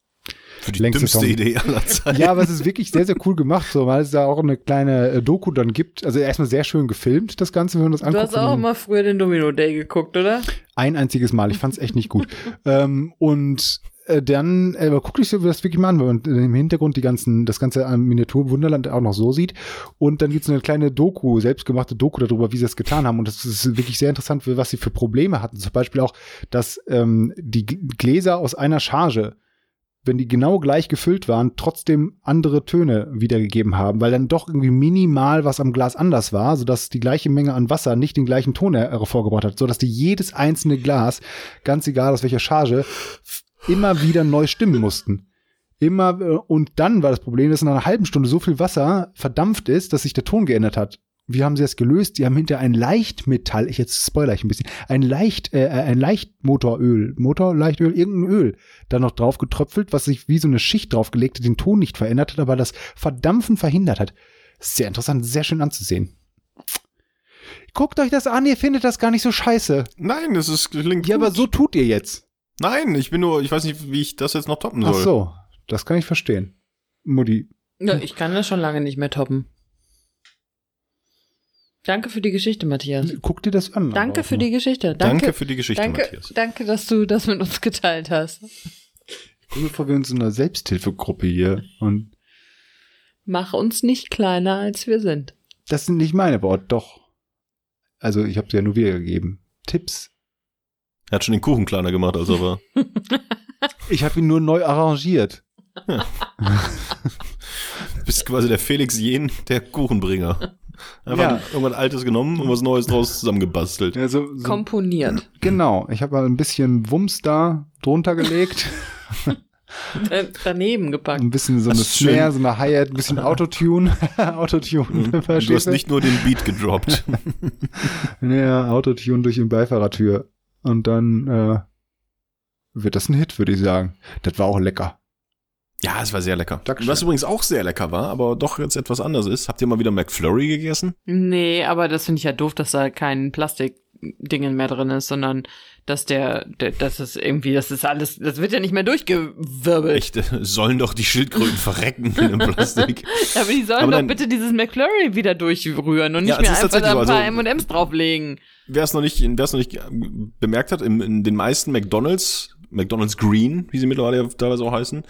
Für die Längste dümmste Song. Idee aller Zeiten. Ja, aber es ist wirklich sehr, sehr cool gemacht, so, weil es da auch eine kleine äh, Doku dann gibt. Also erstmal sehr schön gefilmt, das Ganze, wenn man das Du anguckt. hast auch immer früher den Domino Day geguckt, oder? Ein einziges Mal. Ich fand es echt nicht gut. ähm, und äh, dann äh, guck dich das wirklich mal an, weil man im Hintergrund die ganzen, das ganze äh, Miniatur-Wunderland auch noch so sieht. Und dann gibt's eine kleine Doku, selbstgemachte Doku darüber, wie sie das getan haben. Und das ist wirklich sehr interessant, was sie für Probleme hatten. Zum Beispiel auch, dass ähm, die Gläser aus einer Charge wenn die genau gleich gefüllt waren, trotzdem andere Töne wiedergegeben haben, weil dann doch irgendwie minimal was am Glas anders war, sodass die gleiche Menge an Wasser nicht den gleichen Ton her- hervorgebracht hat, sodass die jedes einzelne Glas, ganz egal aus welcher Charge, immer wieder neu stimmen mussten. Immer, äh, und dann war das Problem, dass in einer halben Stunde so viel Wasser verdampft ist, dass sich der Ton geändert hat. Wie haben sie das gelöst? Die haben hinter ein Leichtmetall, ich jetzt spoiler ich ein bisschen, ein Leicht, äh, ein Leichtmotoröl, Motor, Leichtöl, irgendein Öl, da noch drauf getröpfelt, was sich wie so eine Schicht draufgelegt hat, den Ton nicht verändert hat, aber das Verdampfen verhindert hat. Sehr interessant, sehr schön anzusehen. Guckt euch das an, ihr findet das gar nicht so scheiße. Nein, das ist klingt Ja, gut. aber so tut ihr jetzt. Nein, ich bin nur, ich weiß nicht, wie ich das jetzt noch toppen soll. Ach so, das kann ich verstehen. Mutti. Ja, ich kann das schon lange nicht mehr toppen. Danke für die Geschichte, Matthias. Guck dir das an. Danke für die. Geschichte. Danke, Danke, für die Geschichte, danke, Matthias. danke, dass du das mit uns geteilt hast. Guck mir vor, wir uns in einer Selbsthilfegruppe hier. Und Mach uns nicht kleiner, als wir sind. das sind nicht meine Worte, doch. Also ich habe sie ja nur wiedergegeben. Tipps. Er hat schon den Kuchen kleiner gemacht, als er war. Ich habe ihn nur neu arrangiert. Du bist quasi der Felix Jen, der Kuchenbringer. Einfach Ja. irgendwas Altes genommen und was Neues draus zusammengebastelt. Ja, so, so, Komponiert. genau. Ich habe mal ein bisschen Wumms da drunter gelegt. Äh, daneben gepackt. ein bisschen so eine. Snare, so eine Hi-Hat, ein bisschen Autotune. Autotune. Mhm. Du hast nicht nur den Beat gedroppt. Ja, Autotune durch die Beifahrertür. Und dann äh, wird das ein Hit, würde ich sagen. Das war auch lecker. Ja, es war sehr lecker. Dankeschön. Was übrigens auch sehr lecker war, aber doch jetzt etwas anders ist. Habt ihr mal wieder McFlurry gegessen? Nee, aber das finde ich ja doof, dass da kein Plastikdingen mehr drin ist, sondern dass der, der, das ist irgendwie, das ist alles, das wird ja nicht mehr durchgewirbelt. Echt, sollen doch die Schildkröten verrecken in dem Plastik. Aber die sollen Aber doch dann- bitte dieses McFlurry wieder durchrühren und Ja, nicht es mehr einfach da ein paar also- M&M's drauflegen. Wer es noch nicht, wer es noch nicht bemerkt hat, in, in den meisten McDonalds, McDonalds Green, wie sie mittlerweile ja teilweise auch heißen,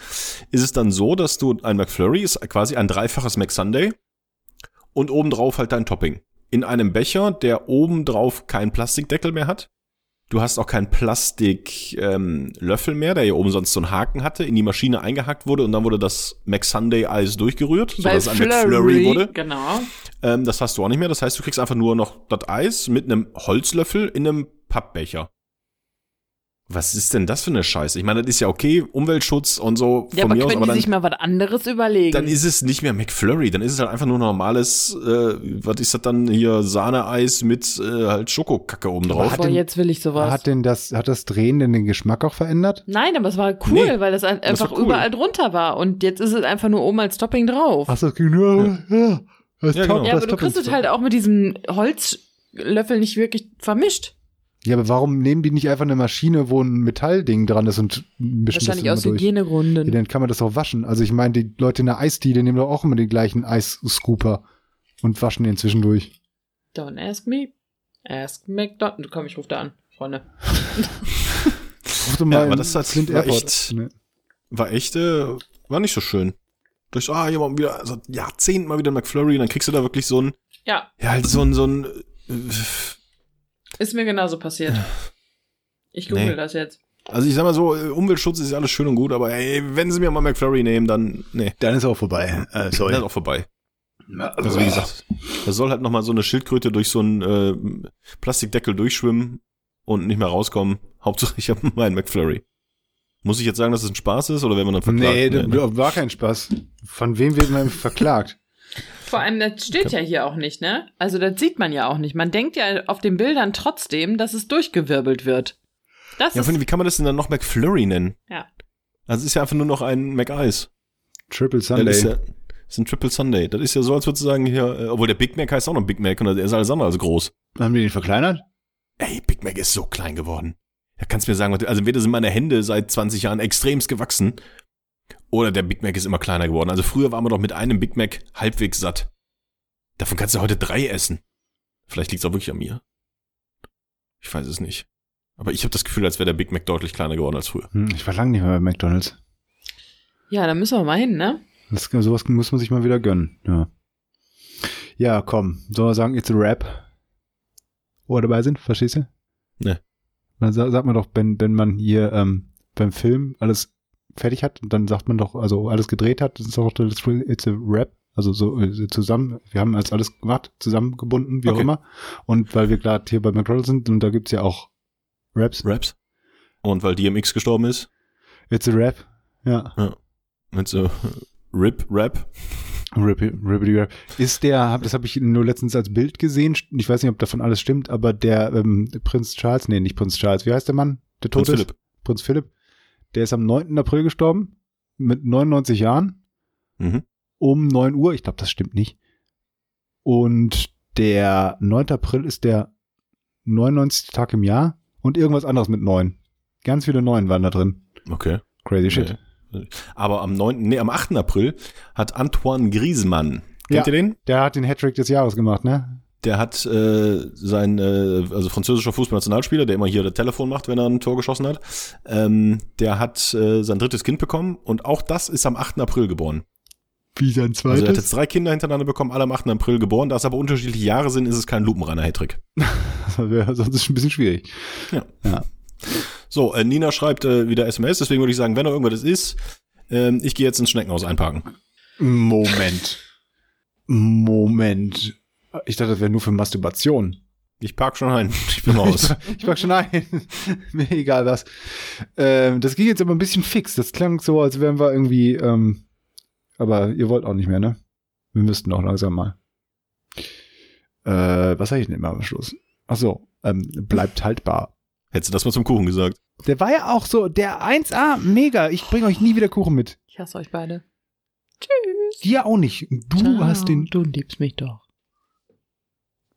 ist es dann so, dass du ein McFlurry ist quasi ein dreifaches McSunday und obendrauf halt dein Topping. In einem Becher, der obendrauf keinen Plastikdeckel mehr hat. Du hast auch keinen Plastiklöffel ähm, mehr, der hier oben sonst so einen Haken hatte, in die Maschine eingehackt wurde und dann wurde das McSunday-Eis durchgerührt, sodass es ein McFlurry wurde. Genau. Ähm, das hast du auch nicht mehr. Das heißt, du kriegst einfach nur noch das Eis mit einem Holzlöffel in einem Pappbecher. Was ist denn das für eine Scheiße? Ich meine, das ist ja okay, Umweltschutz und so Ja, von aber mir aus, können aber die sich mal was anderes überlegen? dann ist es nicht mehr McFlurry, dann ist es halt einfach nur normales, äh, was ist das dann hier, Sahneeis mit äh, halt Schokokacke oben drauf. hat aber denn- jetzt will ich sowas. Hat denn das, hat das Drehen denn den Geschmack auch verändert? Nein, aber es war cool, Nee, weil das ein- das einfach cool. überall drunter war. Und jetzt ist es einfach nur oben als Topping drauf. Ach so, das ging nur, ja. Das Ja, Top- genau. ja, das aber du kriegst es halt auch mit diesem Holzlöffel nicht wirklich vermischt. Ja, aber warum nehmen die nicht einfach eine Maschine, wo ein Metallding dran ist und mischen das Wahrscheinlich immer aus durch? Hygienegründen. Ja, dann kann man das auch waschen. Also ich meine, die Leute in der Eisdiele nehmen doch auch immer den gleichen Eisscooper und waschen den zwischendurch. Don't ask me. Ask McDonald. Komm, ich rufe da an, Freunde. Ruf mal Ja, aber das hat- Flint war echt- Ne. War echt, äh, war nicht so schön. Durch, ah, hier mal wieder, also Jahrzehnten mal wieder McFlurry, und dann kriegst du da wirklich so ein, Ja, ja, halt so ein, so ein, äh, ist mir genauso passiert. Ich google Nee. das jetzt. Also ich sag mal so, äh, Umweltschutz ist ja alles schön und gut, aber ey, wenn sie mir mal McFlurry nehmen, dann, nee, Dann ist auch vorbei. Äh, dann ist auch vorbei. Also wie gesagt, da soll halt nochmal so eine Schildkröte durch so einen äh, Plastikdeckel durchschwimmen und nicht mehr rauskommen. Hauptsache ich habe meinen McFlurry. Muss ich jetzt sagen, dass es ein Spaß ist oder werden wir dann verklagt? Nee, ne? das war kein Spaß. Von wem wird man verklagt? Vor allem, das steht ja hier auch nicht, ne? Also das sieht man ja auch nicht. Man denkt ja auf den Bildern trotzdem, dass es durchgewirbelt wird. Das Ja, ist wie kann man das denn dann noch McFlurry nennen? Ja. Also es ist ja einfach nur noch ein McEis. Triple Das Sunday. ist ja, ist ein Triple Sunday. Das ist ja so, als würdest du sagen, hier, äh, obwohl der Big Mac heißt auch noch Big Mac und der ist alles andere als groß. Haben die den verkleinert? Ey, Big Mac ist so klein geworden. Ja, kannst mir sagen, also entweder sind meine Hände seit 20 Jahren extremst gewachsen oder der Big Mac ist immer kleiner geworden. Also früher waren wir doch mit einem Big Mac halbwegs satt. Davon kannst du heute drei essen. Vielleicht liegt's auch wirklich an mir. Ich weiß es nicht. Aber ich habe das Gefühl, als wäre der Big Mac deutlich kleiner geworden als früher. Hm, ich war lange nicht mehr bei McDonalds. Ja, da müssen wir mal hin, ne? Das, sowas muss man sich mal wieder gönnen. Ja. Ja, komm. Sollen wir sagen, it's a rap? Wo wir dabei sind, verstehst du? Ne. Dann sa sagt man doch, wenn, wenn man hier ähm, beim Film alles fertig hat, dann sagt man doch, also alles gedreht hat, das ist doch it's a rap. Also so äh, zusammen, wir haben jetzt alles gemacht, zusammengebunden, wie auch Okay. immer. Und weil wir gerade hier bei McDonalds sind, und da gibt's ja auch Raps. Raps. Und weil DMX gestorben ist, It's a rap. Ja. mit so Rip Rap. Rippity Rippity Rap. Ist der, das habe ich nur letztens als Bild gesehen, ich weiß nicht, ob davon alles stimmt, aber der ähm, Prinz Charles, nee, nicht Prinz Charles, wie heißt der Mann, der tot Prinz ist? Philipp. Prinz Philipp. Der ist am 9. April gestorben, mit 99 Jahren, Mhm. um 9 Uhr, ich glaube, das stimmt nicht. Und der 9. April ist der 99. Tag im Jahr und irgendwas anderes mit 9. Ganz viele 9 waren da drin. Okay. Crazy shit. Nee. Aber am 9., nee, am 8. April hat Antoine Griezmann, kennt Ja. ihr den? Der hat den Hattrick des Jahres gemacht, ne? Der hat äh, sein, äh, also französischer Fußballnationalspieler, der immer hier das Telefon macht, wenn er ein Tor geschossen hat, ähm, der hat äh, sein drittes Kind bekommen und auch das ist am 8. April geboren. Wie sein Also er hat zweites. jetzt drei Kinder hintereinander bekommen, alle am 8. April geboren. Da es aber unterschiedliche Jahre sind, ist es kein lupenreiner Hattrick. Das wäre sonst ein bisschen schwierig. So, äh, Nina schreibt äh, wieder SMS, deswegen würde ich sagen, wenn noch irgendwas ist, ähm, ich gehe jetzt ins Schneckenhaus einparken. Moment. Moment. Ich dachte, das wäre nur für Masturbation. Ich park schon ein. Ich bin raus. Ich pack schon ein. Mir egal was. Ähm, das ging jetzt aber ein bisschen fix. Das klang so, als wären wir irgendwie, ähm, aber ihr wollt auch nicht mehr, ne? Wir müssten auch langsam mal. Äh, was sag ich denn immer am Schluss? Ach so, ähm, bleibt haltbar. Hättest du das mal zum Kuchen gesagt? Der war ja auch so, der 1A, mega. Ich bringe euch nie wieder Kuchen mit. Ich hasse euch beide. Tschüss. Dir auch nicht. Du Ciao. hast den Du liebst mich doch.